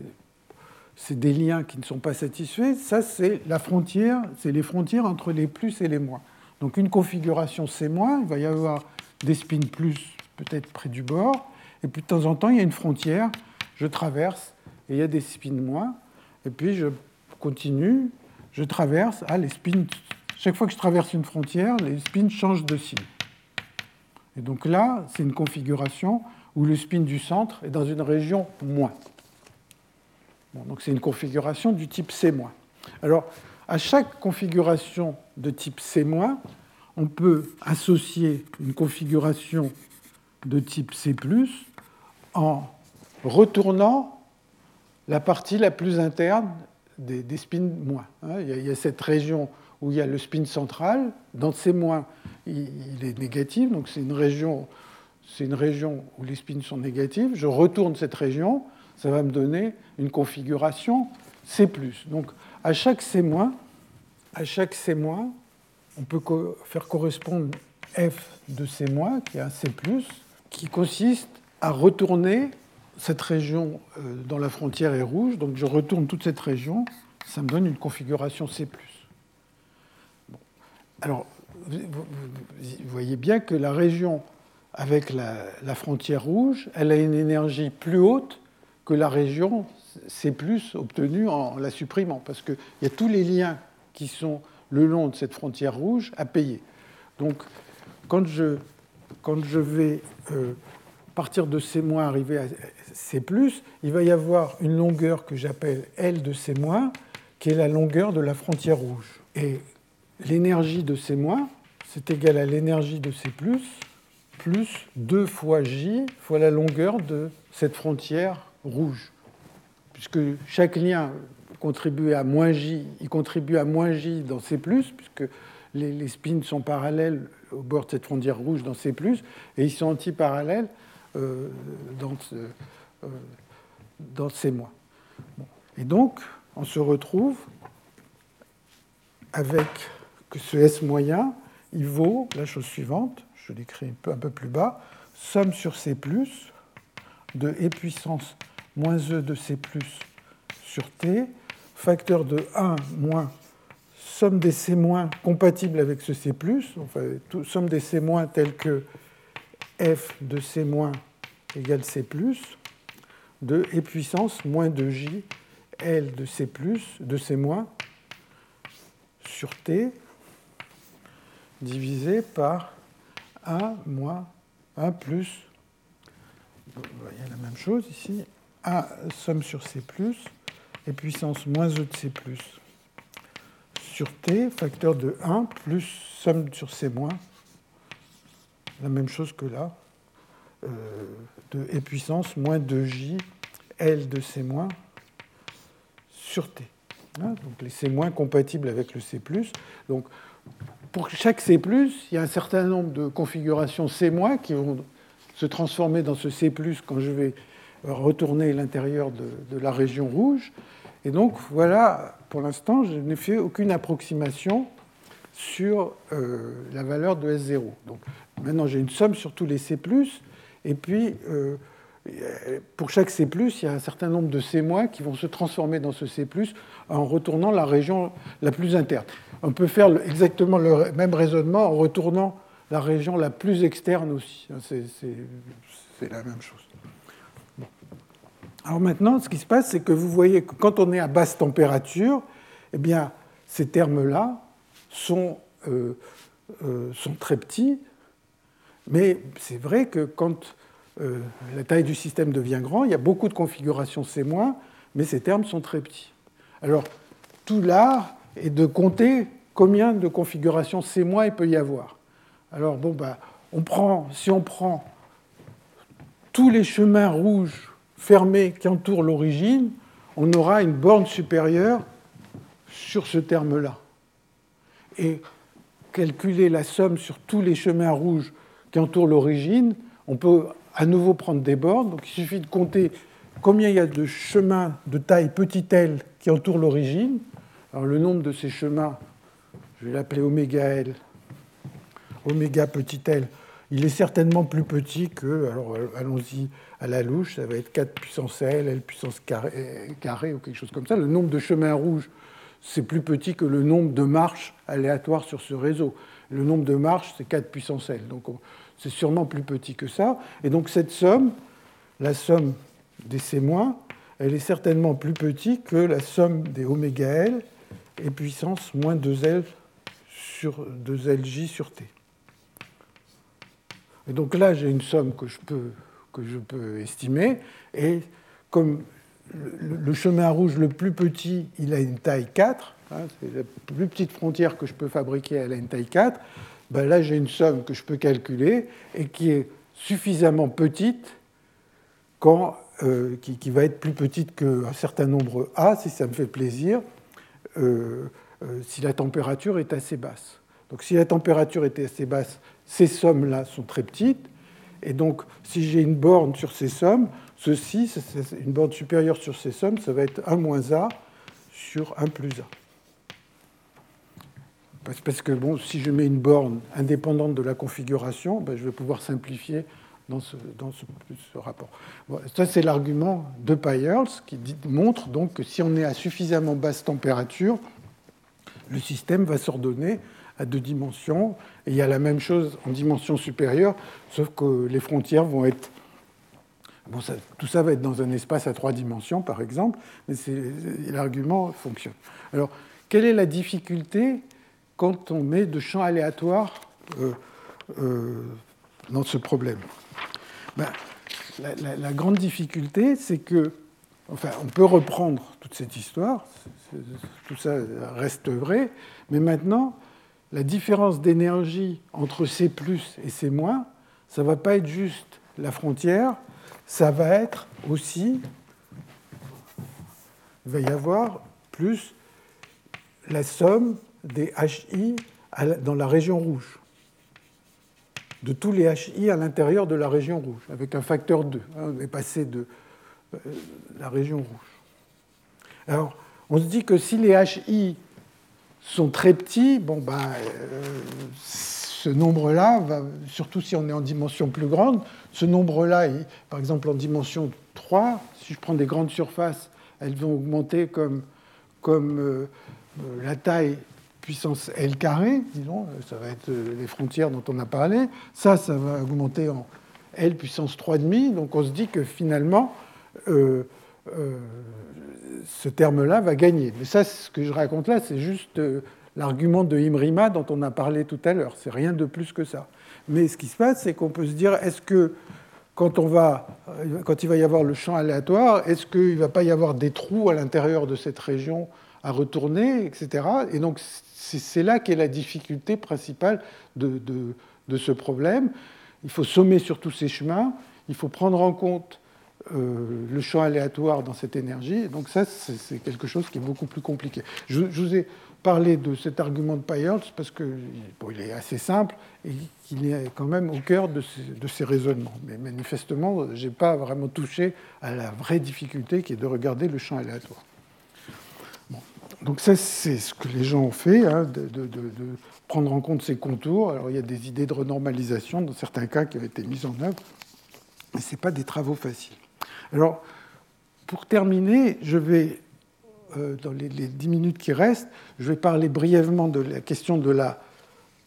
des, liens qui ne sont pas satisfaits. Ça, c'est la frontière, c'est les frontières entre les plus et les moins. Donc une configuration C-, il va y avoir des spins plus peut-être près du bord, et puis de temps en temps, il y a une frontière, je traverse, et il y a des spins moins, et puis je continue, je traverse, ah, les spins, chaque fois que je traverse une frontière, les spins changent de signe. Et donc là, c'est une configuration où le spin du centre est dans une région moins. donc c'est une configuration du type C-. Alors, à chaque configuration de type C-, on peut associer une configuration de type C+, en retournant la partie la plus interne des, spins moins. Hein, il y, a, cette région où il y a le spin central. Dans C-, il, il est négatif, donc c'est une région c'est une région où les spins sont négatifs, je retourne cette région, ça va me donner une configuration C+. Donc à chaque C-, à chaque C-, on peut faire correspondre f de C-, qui est un C, qui consiste à retourner cette région euh, dont la frontière est rouge. Donc je retourne toute cette région, ça me donne une configuration C. Alors, vous voyez bien que la région avec la, frontière rouge, elle a une énergie plus haute que la région C obtenue en la supprimant, parce qu'il y a tous les liens qui sont le long de cette frontière rouge à payer. Donc, quand je, quand je vais euh, partir de C- arriver à C+, il va y avoir une longueur que j'appelle L de C-, qui est la longueur de la frontière rouge. Et l'énergie de C-, c'est égal à l'énergie de C+, plus 2 fois J fois la longueur de cette frontière rouge. Puisque chaque lien contribue à moins J, il contribue à moins J dans C+, puisque les, spins sont parallèles au bord de cette frontière rouge dans C+, et ils sont antiparallèles euh, dans, euh, dans C-. Et donc, on se retrouve avec que ce S moyen, il vaut la chose suivante, je l'écris un peu, plus bas, somme sur C+, de E puissance moins E de C+, sur T, facteur de 1 moins somme des C- compatible avec ce C+, enfin, somme des C- tels que f de C- égale C+, de E puissance moins 2j L de C+, de C- sur T, divisé par 1 moins 1 plus, vous voyez la même chose ici, 1 somme sur C+, et puissance moins E de C+, sur T, facteur de 1, plus somme sur C-, la même chose que là, euh, de E puissance moins 2J L de C- sur T. Hein, donc les C- compatibles avec le C+. Donc pour chaque C+, il y a un certain nombre de configurations C- qui vont se transformer dans ce C+, quand je vais retourner l'intérieur de, la région rouge. Et donc voilà, pour l'instant, je n'ai fait aucune approximation sur euh, la valeur de S0. Donc maintenant, j'ai une somme sur tous les C+, et puis euh, pour chaque C+, il y a un certain nombre de C- qui vont se transformer dans ce C+, en retournant la région la plus interne. On peut faire exactement le même raisonnement en retournant la région la plus externe aussi. C'est la même chose. Alors maintenant, ce qui se passe, c'est que vous voyez que quand on est à basse température, eh bien, ces termes-là sont, euh, euh, sont, très petits, mais c'est vrai que quand euh, la taille du système devient grand, il y a beaucoup de configurations C-, mais ces termes sont très petits. Alors, tout l'art est de compter combien de configurations C- il peut y avoir. Alors, bon, bah, on prend, si on prend tous les chemins rouges fermé qui entoure l'origine, on aura une borne supérieure sur ce terme-là. Et calculer la somme sur tous les chemins rouges qui entourent l'origine, on peut à nouveau prendre des bornes. Donc il suffit de compter combien il y a de chemins de taille petit l qui entourent l'origine. Alors le nombre de ces chemins, je vais l'appeler oméga L, oméga petit l, il est certainement plus petit que, alors allons-y à la louche, ça va être 4 puissance L, L puissance carré, ou quelque chose comme ça. Le nombre de chemins rouges, c'est plus petit que le nombre de marches aléatoires sur ce réseau. Le nombre de marches, c'est 4 puissance L. Donc c'est sûrement plus petit que ça. Et donc cette somme, la somme des C-, elle est certainement plus petite que la somme des oméga L et puissance moins 2L sur 2LJ sur T. Et donc là, j'ai une somme que je peux, que je peux estimer. Et comme le, chemin rouge le plus petit, il a une taille 4, hein, c'est la plus petite frontière que je peux fabriquer, elle a une taille 4, ben là j'ai une somme que je peux calculer et qui est suffisamment petite quand, euh, qui, va être plus petite qu'un certain nombre A, si ça me fait plaisir, euh, euh, si la température est assez basse. Donc si la température était assez basse, ces sommes-là sont très petites. Et donc, si j'ai une borne sur ces sommes, ceci, une borne supérieure sur ces sommes, ça va être 1 moins A sur 1 plus A. Parce que bon, si je mets une borne indépendante de la configuration, ben, je vais pouvoir simplifier dans ce, rapport. ça, c'est l'argument de Peierls qui montre donc que si on est à suffisamment basse température, le système va s'ordonner à deux dimensions. Et il y a la même chose en dimension supérieure, sauf que les frontières vont être Bon, tout ça va être dans un espace à trois dimensions, par exemple, mais l'argument fonctionne. Alors, quelle est la difficulté quand on met de champs aléatoires euh, euh, dans ce problème. Ben, la, grande difficulté, c'est que, enfin, on peut reprendre toute cette histoire, tout ça reste vrai, mais maintenant, la différence d'énergie entre C et C-, ça ne va pas être juste la frontière, ça va être aussi, il va y avoir plus la somme des HI dans la région rouge, de tous les HI à l'intérieur de la région rouge, avec un facteur 2. On est passé de euh, la région rouge. Alors, on se dit que si les HI sont très petits, bon ben, euh, ce nombre-là, surtout si on est en dimension plus grande, ce nombre-là, par exemple en dimension 3, si je prends des grandes surfaces, elles vont augmenter comme, comme euh, la taille puissance L carré, disons, ça va être euh, les frontières dont on a parlé. Ça, ça va augmenter en L puissance 3,5. Donc on se dit que finalement, ce terme-là va gagner. Mais ça, ce que je raconte là, c'est juste l'argument de Imrima dont on a parlé tout à l'heure. C'est rien de plus que ça. Mais ce qui se passe, c'est qu'on peut se dire, est-ce que quand, on va, quand il va y avoir le champ aléatoire, est-ce qu'il ne va pas y avoir des trous à l'intérieur de cette région à retourner, etc. Et donc c'est là qu'est la difficulté principale de, de, ce problème. Il faut sommer sur tous ces chemins, il faut prendre en compte euh, le champ aléatoire dans cette énergie. Donc ça, c'est quelque chose qui est beaucoup plus compliqué. Je, vous ai parler de cet argument de Peierls parce qu'il il est assez simple et qu'il est quand même au cœur de ces, raisonnements. Mais manifestement, je n'ai pas vraiment touché à la vraie difficulté qui est de regarder le champ aléatoire. Donc ça, c'est ce que les gens ont fait, hein, de, prendre en compte ces contours. Alors il y a des idées de renormalisation dans certains cas qui ont été mises en œuvre, mais ce n'est pas des travaux faciles. Alors, pour terminer, je vais euh, dans les, dix minutes qui restent, je vais parler brièvement de la question de la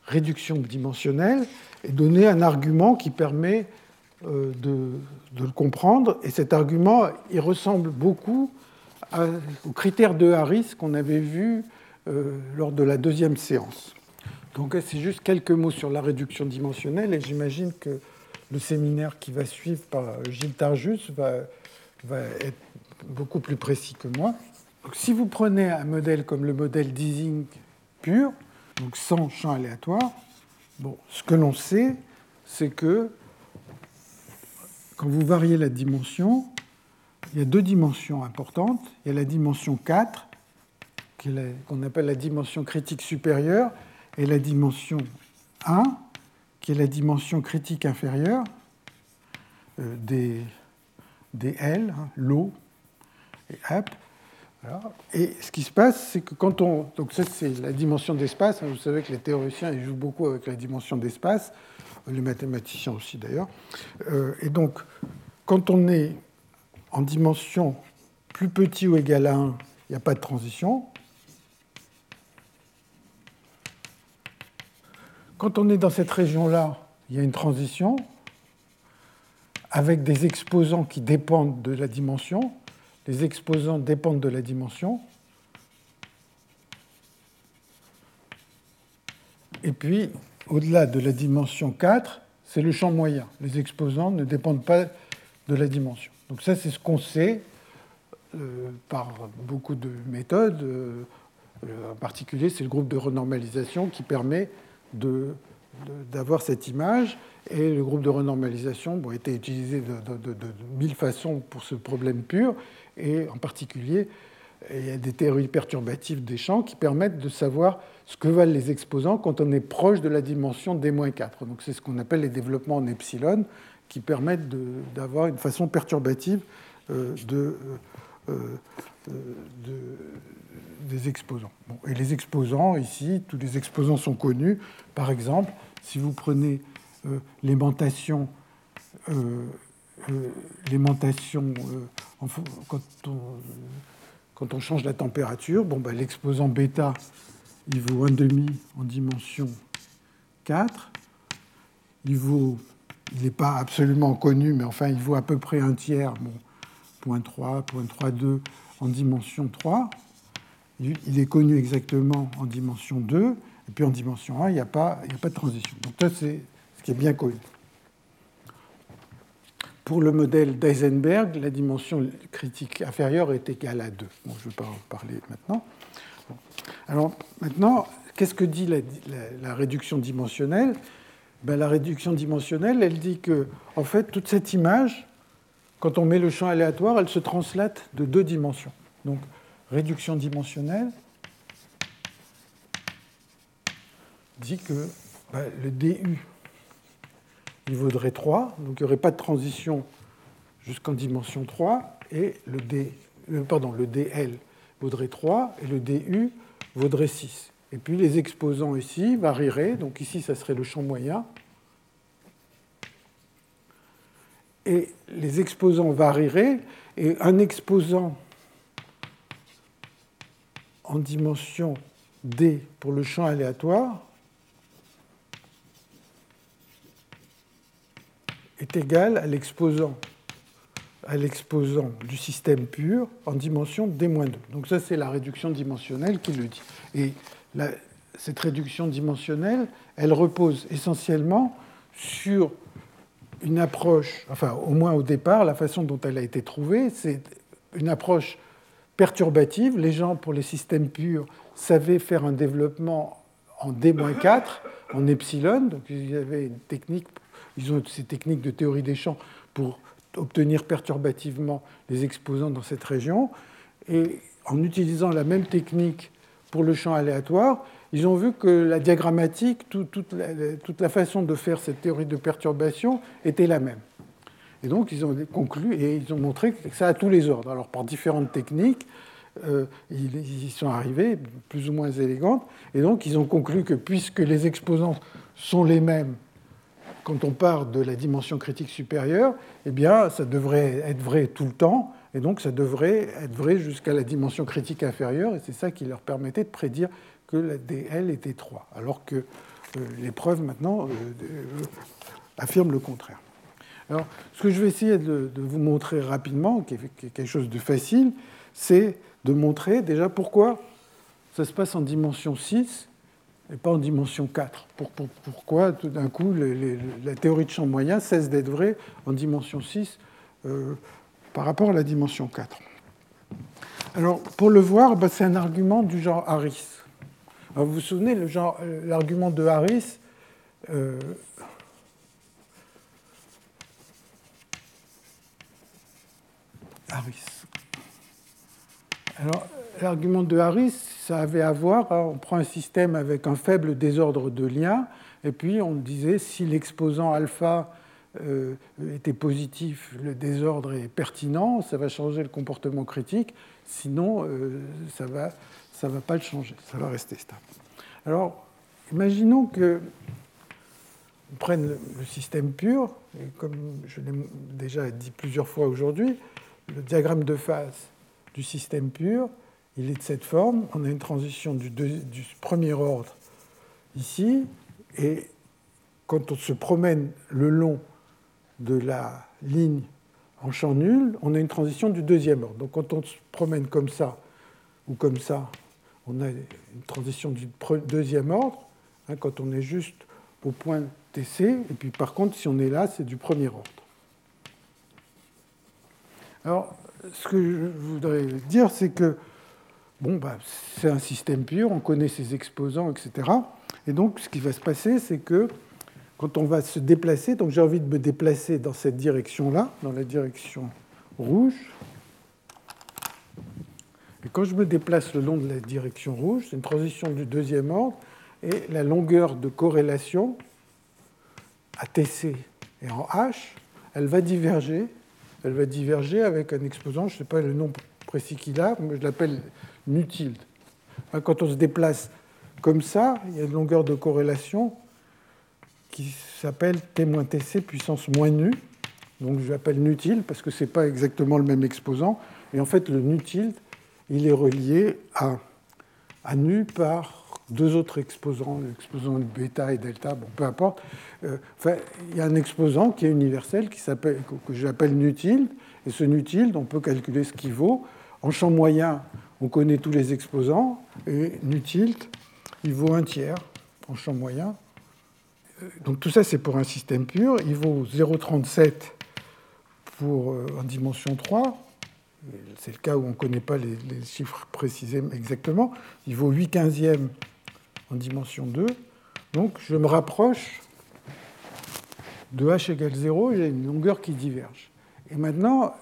réduction dimensionnelle et donner un argument qui permet euh, de, le comprendre. Et cet argument, il ressemble beaucoup au critère de Harris qu'on avait vu euh, lors de la deuxième séance. Donc c'est juste quelques mots sur la réduction dimensionnelle et j'imagine que le séminaire qui va suivre par Gilles Tarjus va, va être beaucoup plus précis que moi si vous prenez un modèle comme le modèle d'Ising pur, donc sans champ aléatoire, bon, ce que l'on sait, c'est que quand vous variez la dimension, il y a deux dimensions importantes. Il y a la dimension 4, qu'on appelle la dimension critique supérieure, et la dimension 1, qui est la dimension critique inférieure euh, des, des L, hein, l'eau et AP. Et ce qui se passe, c'est que quand on. Donc, ça, c'est la dimension d'espace. Vous savez que les théoriciens, ils jouent beaucoup avec la dimension d'espace, les mathématiciens aussi d'ailleurs. Euh, et donc, quand on est en dimension plus petit ou égal à 1, il n'y a pas de transition. Quand on est dans cette région-là, il y a une transition avec des exposants qui dépendent de la dimension les exposants dépendent de la dimension. Et puis, au-delà de la dimension 4, c'est le champ moyen. Les exposants ne dépendent pas de la dimension. Donc ça, c'est ce qu'on sait euh, par beaucoup de méthodes. Euh, en particulier, c'est le groupe de renormalisation qui permet d'avoir cette image. Et le groupe de renormalisation a été utilisé de, de, mille façons pour ce problème pur. Et en particulier, il y a des théories perturbatives des champs qui permettent de savoir ce que valent les exposants quand on est proche de la dimension d-4. Donc c'est ce qu'on appelle les développements en epsilon qui permettent d'avoir une façon perturbative euh, de, des exposants. et les exposants, ici, tous les exposants sont connus. Par exemple, si vous prenez l'aimantation quand on, change la température, bon, bah, l'exposant bêta, il vaut 1,5 en dimension 4. Il vaut, il n'est pas absolument connu, mais enfin, il vaut à peu près un tiers, bon, 0.3, 0.32 en dimension 3. Il est connu exactement en dimension 2, et puis en dimension 1, il n'y a, pas, a pas de transition. Donc ça, c'est ce qui est bien connu. Pour le modèle d'Eisenberg, la dimension critique inférieure est égale à 2. Bon, je ne vais pas en parler maintenant. Alors maintenant, qu'est-ce que dit la, réduction dimensionnelle? Ben, La réduction dimensionnelle, elle dit que, en fait, toute cette image, quand on met le champ aléatoire, elle se translate de deux dimensions. Donc, réduction dimensionnelle dit que ben, le DU il vaudrait 3, donc il n'y aurait pas de transition jusqu'en dimension 3, et le, D, euh, pardon, le DL vaudrait 3, et le DU vaudrait 6. Et puis les exposants ici varieraient, donc ici ça serait le champ moyen, et les exposants varieraient, et un exposant en dimension D pour le champ aléatoire est égal à l'exposant à l'exposant du système pur en dimension d-2. Donc ça, c'est la réduction dimensionnelle qui le dit. Et cette réduction dimensionnelle, elle repose essentiellement sur une approche, enfin au moins au départ, la façon dont elle a été trouvée, c'est une approche perturbative. Les gens, pour les systèmes purs, savaient faire un développement en d-4, en epsilon, donc ils avaient une technique ils ont ces techniques de théorie des champs pour obtenir perturbativement les exposants dans cette région. Et en utilisant la même technique pour le champ aléatoire, ils ont vu que la diagrammatique, toute, la, façon de faire cette théorie de perturbation était la même. Et donc ils ont conclu et ils ont montré que ça a tous les ordres. Alors par différentes techniques, euh, ils y sont arrivés, plus ou moins élégantes, et donc ils ont conclu que puisque les exposants sont les mêmes quand on part de la dimension critique supérieure, eh bien, ça devrait être vrai tout le temps, et donc ça devrait être vrai jusqu'à la dimension critique inférieure, et c'est ça qui leur permettait de prédire que la DL était 3, alors que euh, les preuves maintenant euh, euh, affirment le contraire. Alors, ce que je vais essayer de, vous montrer rapidement, qui est, quelque chose de facile, c'est de montrer déjà pourquoi ça se passe en dimension 6 et pas en dimension 4. pourquoi tout d'un coup la théorie de champ moyen cesse d'être vraie en dimension 6 euh, par rapport à la dimension 4 Alors pour le voir, bah, c'est un argument du genre Harris. vous vous souvenez, euh, l'argument de Harris euh, Harris. Alors, l'argument de Harris, ça avait à voir, hein, on prend un système avec un faible désordre de liens, et puis on disait si l'exposant alpha était positif, le désordre est pertinent, ça va changer le comportement critique, sinon euh, ça ne va, ça va pas le changer, ça va rester stable. Alors, imaginons que on prenne le système pur, et comme je l'ai déjà dit plusieurs fois aujourd'hui, le diagramme de phase du système pur, il est de cette forme. On a une transition du, premier ordre ici, et quand on se promène le long de la ligne en champ nul, on a une transition du deuxième ordre. Donc quand on se promène comme ça ou comme ça, on a une transition du deuxième ordre, hein, quand on est juste au point TC, et puis par contre, si on est là, c'est du premier ordre. Alors, ce que je voudrais dire, c'est que Bon, bah, c'est un système pur, on connaît ses exposants, etc. Et donc, ce qui va se passer, c'est que quand on va se déplacer, donc j'ai envie de me déplacer dans cette direction-là, dans la direction rouge. Et quand je me déplace le long de la direction rouge, c'est une transition du deuxième ordre, et la longueur de corrélation à TC et en H, elle va diverger. Elle va diverger avec un exposant, je ne sais pas le nom précis qu'il a, je l'appelle nutilde. Hein, quand on se déplace comme ça, il y a une longueur de corrélation qui s'appelle T-TC puissance moins nu. Donc je l'appelle nutilde parce que ce n'est pas exactement le même exposant. Et en fait, le nutilde, il est relié à, à nu par deux autres exposants, l'exposant bêta et delta, bon, peu importe. Euh, enfin, il y a un exposant qui est universel qui que j'appelle nutilde, et ce nutilde, on peut calculer ce qu'il vaut. En champ moyen, on connaît tous les exposants, et nutilde, il vaut un tiers en champ moyen. Euh, donc tout ça, c'est pour un système pur. Il vaut 0,37 pour, euh, en dimension 3. C'est le cas où on ne connaît pas les, les, chiffres précisément exactement. Il vaut 8 quinzièmes en dimension 2. Donc je me rapproche de h égale 0, j'ai une longueur qui diverge. Et maintenant,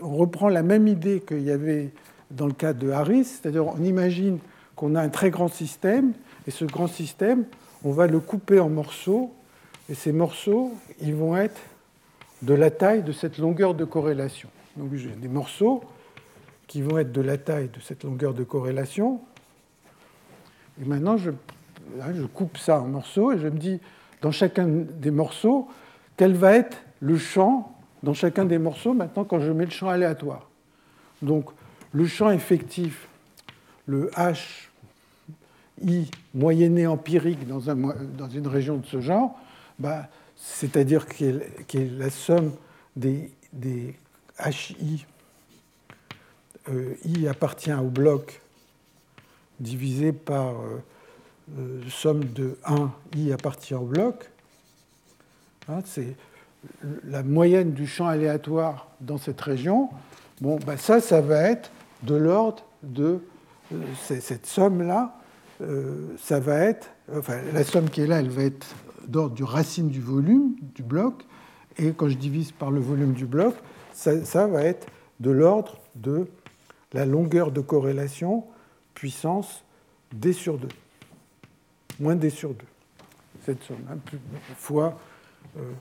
on reprend la même idée qu'il y avait dans le cas de Harris, c'est-à-dire on imagine qu'on a un très grand système, et ce grand système, on va le couper en morceaux, et ces morceaux, ils vont être de la taille de cette longueur de corrélation. Donc j'ai des morceaux qui vont être de la taille de cette longueur de corrélation, et maintenant, je, coupe ça en morceaux et je me dis, dans chacun des morceaux, quel va être le champ dans chacun des morceaux maintenant quand je mets le champ aléatoire. Donc, le champ effectif, le H, I moyenné empirique dans, un, dans une région de ce genre, bah, c'est-à-dire qui la somme des, des HI, euh, I appartient au bloc divisé par euh, euh, somme de 1 i appartient au bloc. Hein, c'est la moyenne du champ aléatoire dans cette région. Bon, ben ça, ça va être de l'ordre de cette somme-là. Ça va être, enfin, la somme qui est là, elle va être d'ordre du racine du volume du bloc. Et quand je divise par le volume du bloc, ça, ça va être de l'ordre de la longueur de corrélation puissance d sur 2, moins d sur 2, cette somme, hein, fois euh,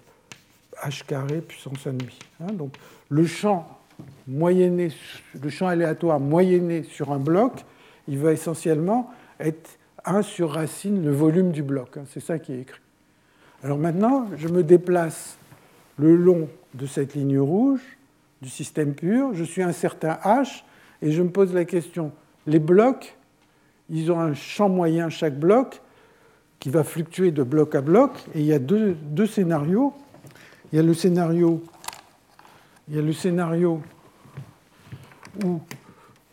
h carré puissance 1,5. Hein, donc le champ, moyenné, le champ aléatoire moyenné sur un bloc, il va essentiellement être 1 sur racine le volume du bloc. Hein, c'est ça qui est écrit. Alors maintenant, je me déplace le long de cette ligne rouge du système pur, je suis un certain h, et je me pose la question, les blocs, ils ont un champ moyen chaque bloc qui va fluctuer de bloc à bloc. Et il y a deux, scénarios. Il y a le scénario, il y a le scénario où,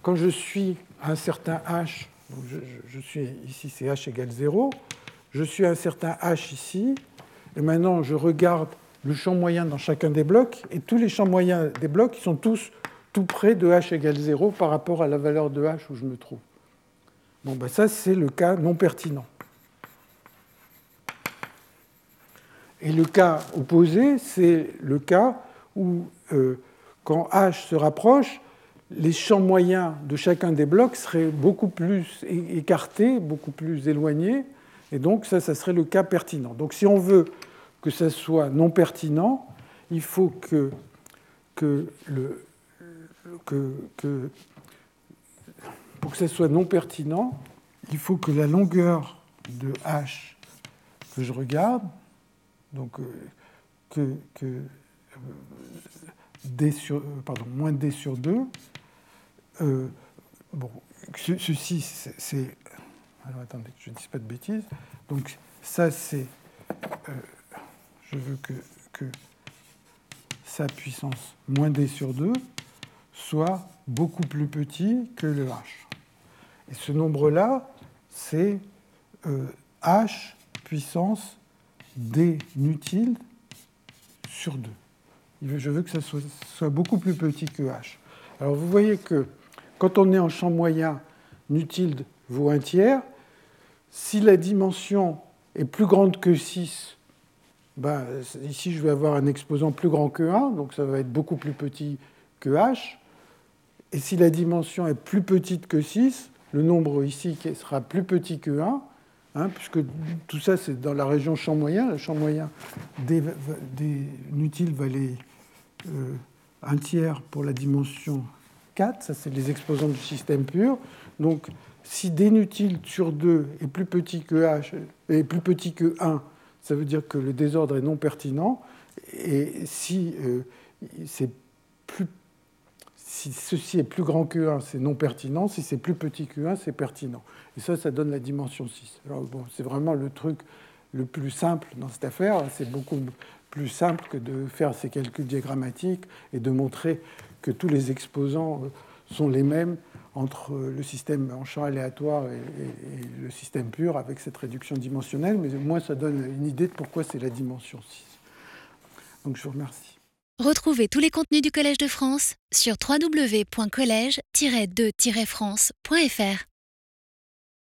quand je suis à un certain h, je, suis ici, c'est h égale 0, je suis un certain h ici, et maintenant je regarde le champ moyen dans chacun des blocs, et tous les champs moyens des blocs sont tous tout près de h égale 0 par rapport à la valeur de h où je me trouve. Bon, ben ça, c'est le cas non pertinent. Et le cas opposé, c'est le cas où, euh, quand h se rapproche, les champs moyens de chacun des blocs seraient beaucoup plus écartés, beaucoup plus éloignés, et donc ça, ça serait le cas pertinent. Donc si on veut que ça soit non pertinent, il faut que, pour que ça soit non pertinent, il faut que la longueur de h que je regarde, donc euh, que, euh, euh, moins d sur 2, bon, ceci c'est. Alors attendez, je ne dis pas de bêtises. Donc ça c'est. je veux que, que sa puissance moins d sur 2 soit beaucoup plus petit que le h. Et ce nombre-là, c'est euh, h puissance d nutile sur 2. Je veux que ça soit, beaucoup plus petit que h. Alors vous voyez que quand on est en champ moyen, nutile vaut un tiers. Si la dimension est plus grande que 6, ben, ici je vais avoir un exposant plus grand que 1, donc ça va être beaucoup plus petit que h. Et si la dimension est plus petite que 6, le nombre ici sera plus petit que 1, hein, puisque tout ça c'est dans la région champ moyen. Le champ moyen des, des valait euh, un tiers pour la dimension 4, ça c'est les exposants du système pur. Donc si d inutile sur 2 est plus petit que h est plus petit que 1, ça veut dire que le désordre est non pertinent. Et si, euh, plus, si ceci est plus grand que 1, c'est non pertinent. Si c'est plus petit que 1, c'est pertinent. Et ça, ça donne la dimension 6. Alors bon, c'est vraiment le truc le plus simple dans cette affaire. C'est beaucoup plus simple que de faire ces calculs diagrammatiques et de montrer que tous les exposants euh, sont les mêmes entre le système en champ aléatoire et, le système pur avec cette réduction dimensionnelle, mais au moins ça donne une idée de pourquoi c'est la dimension 6. Donc je vous remercie. Retrouvez tous les contenus du Collège de France sur www.colège-2-france.fr.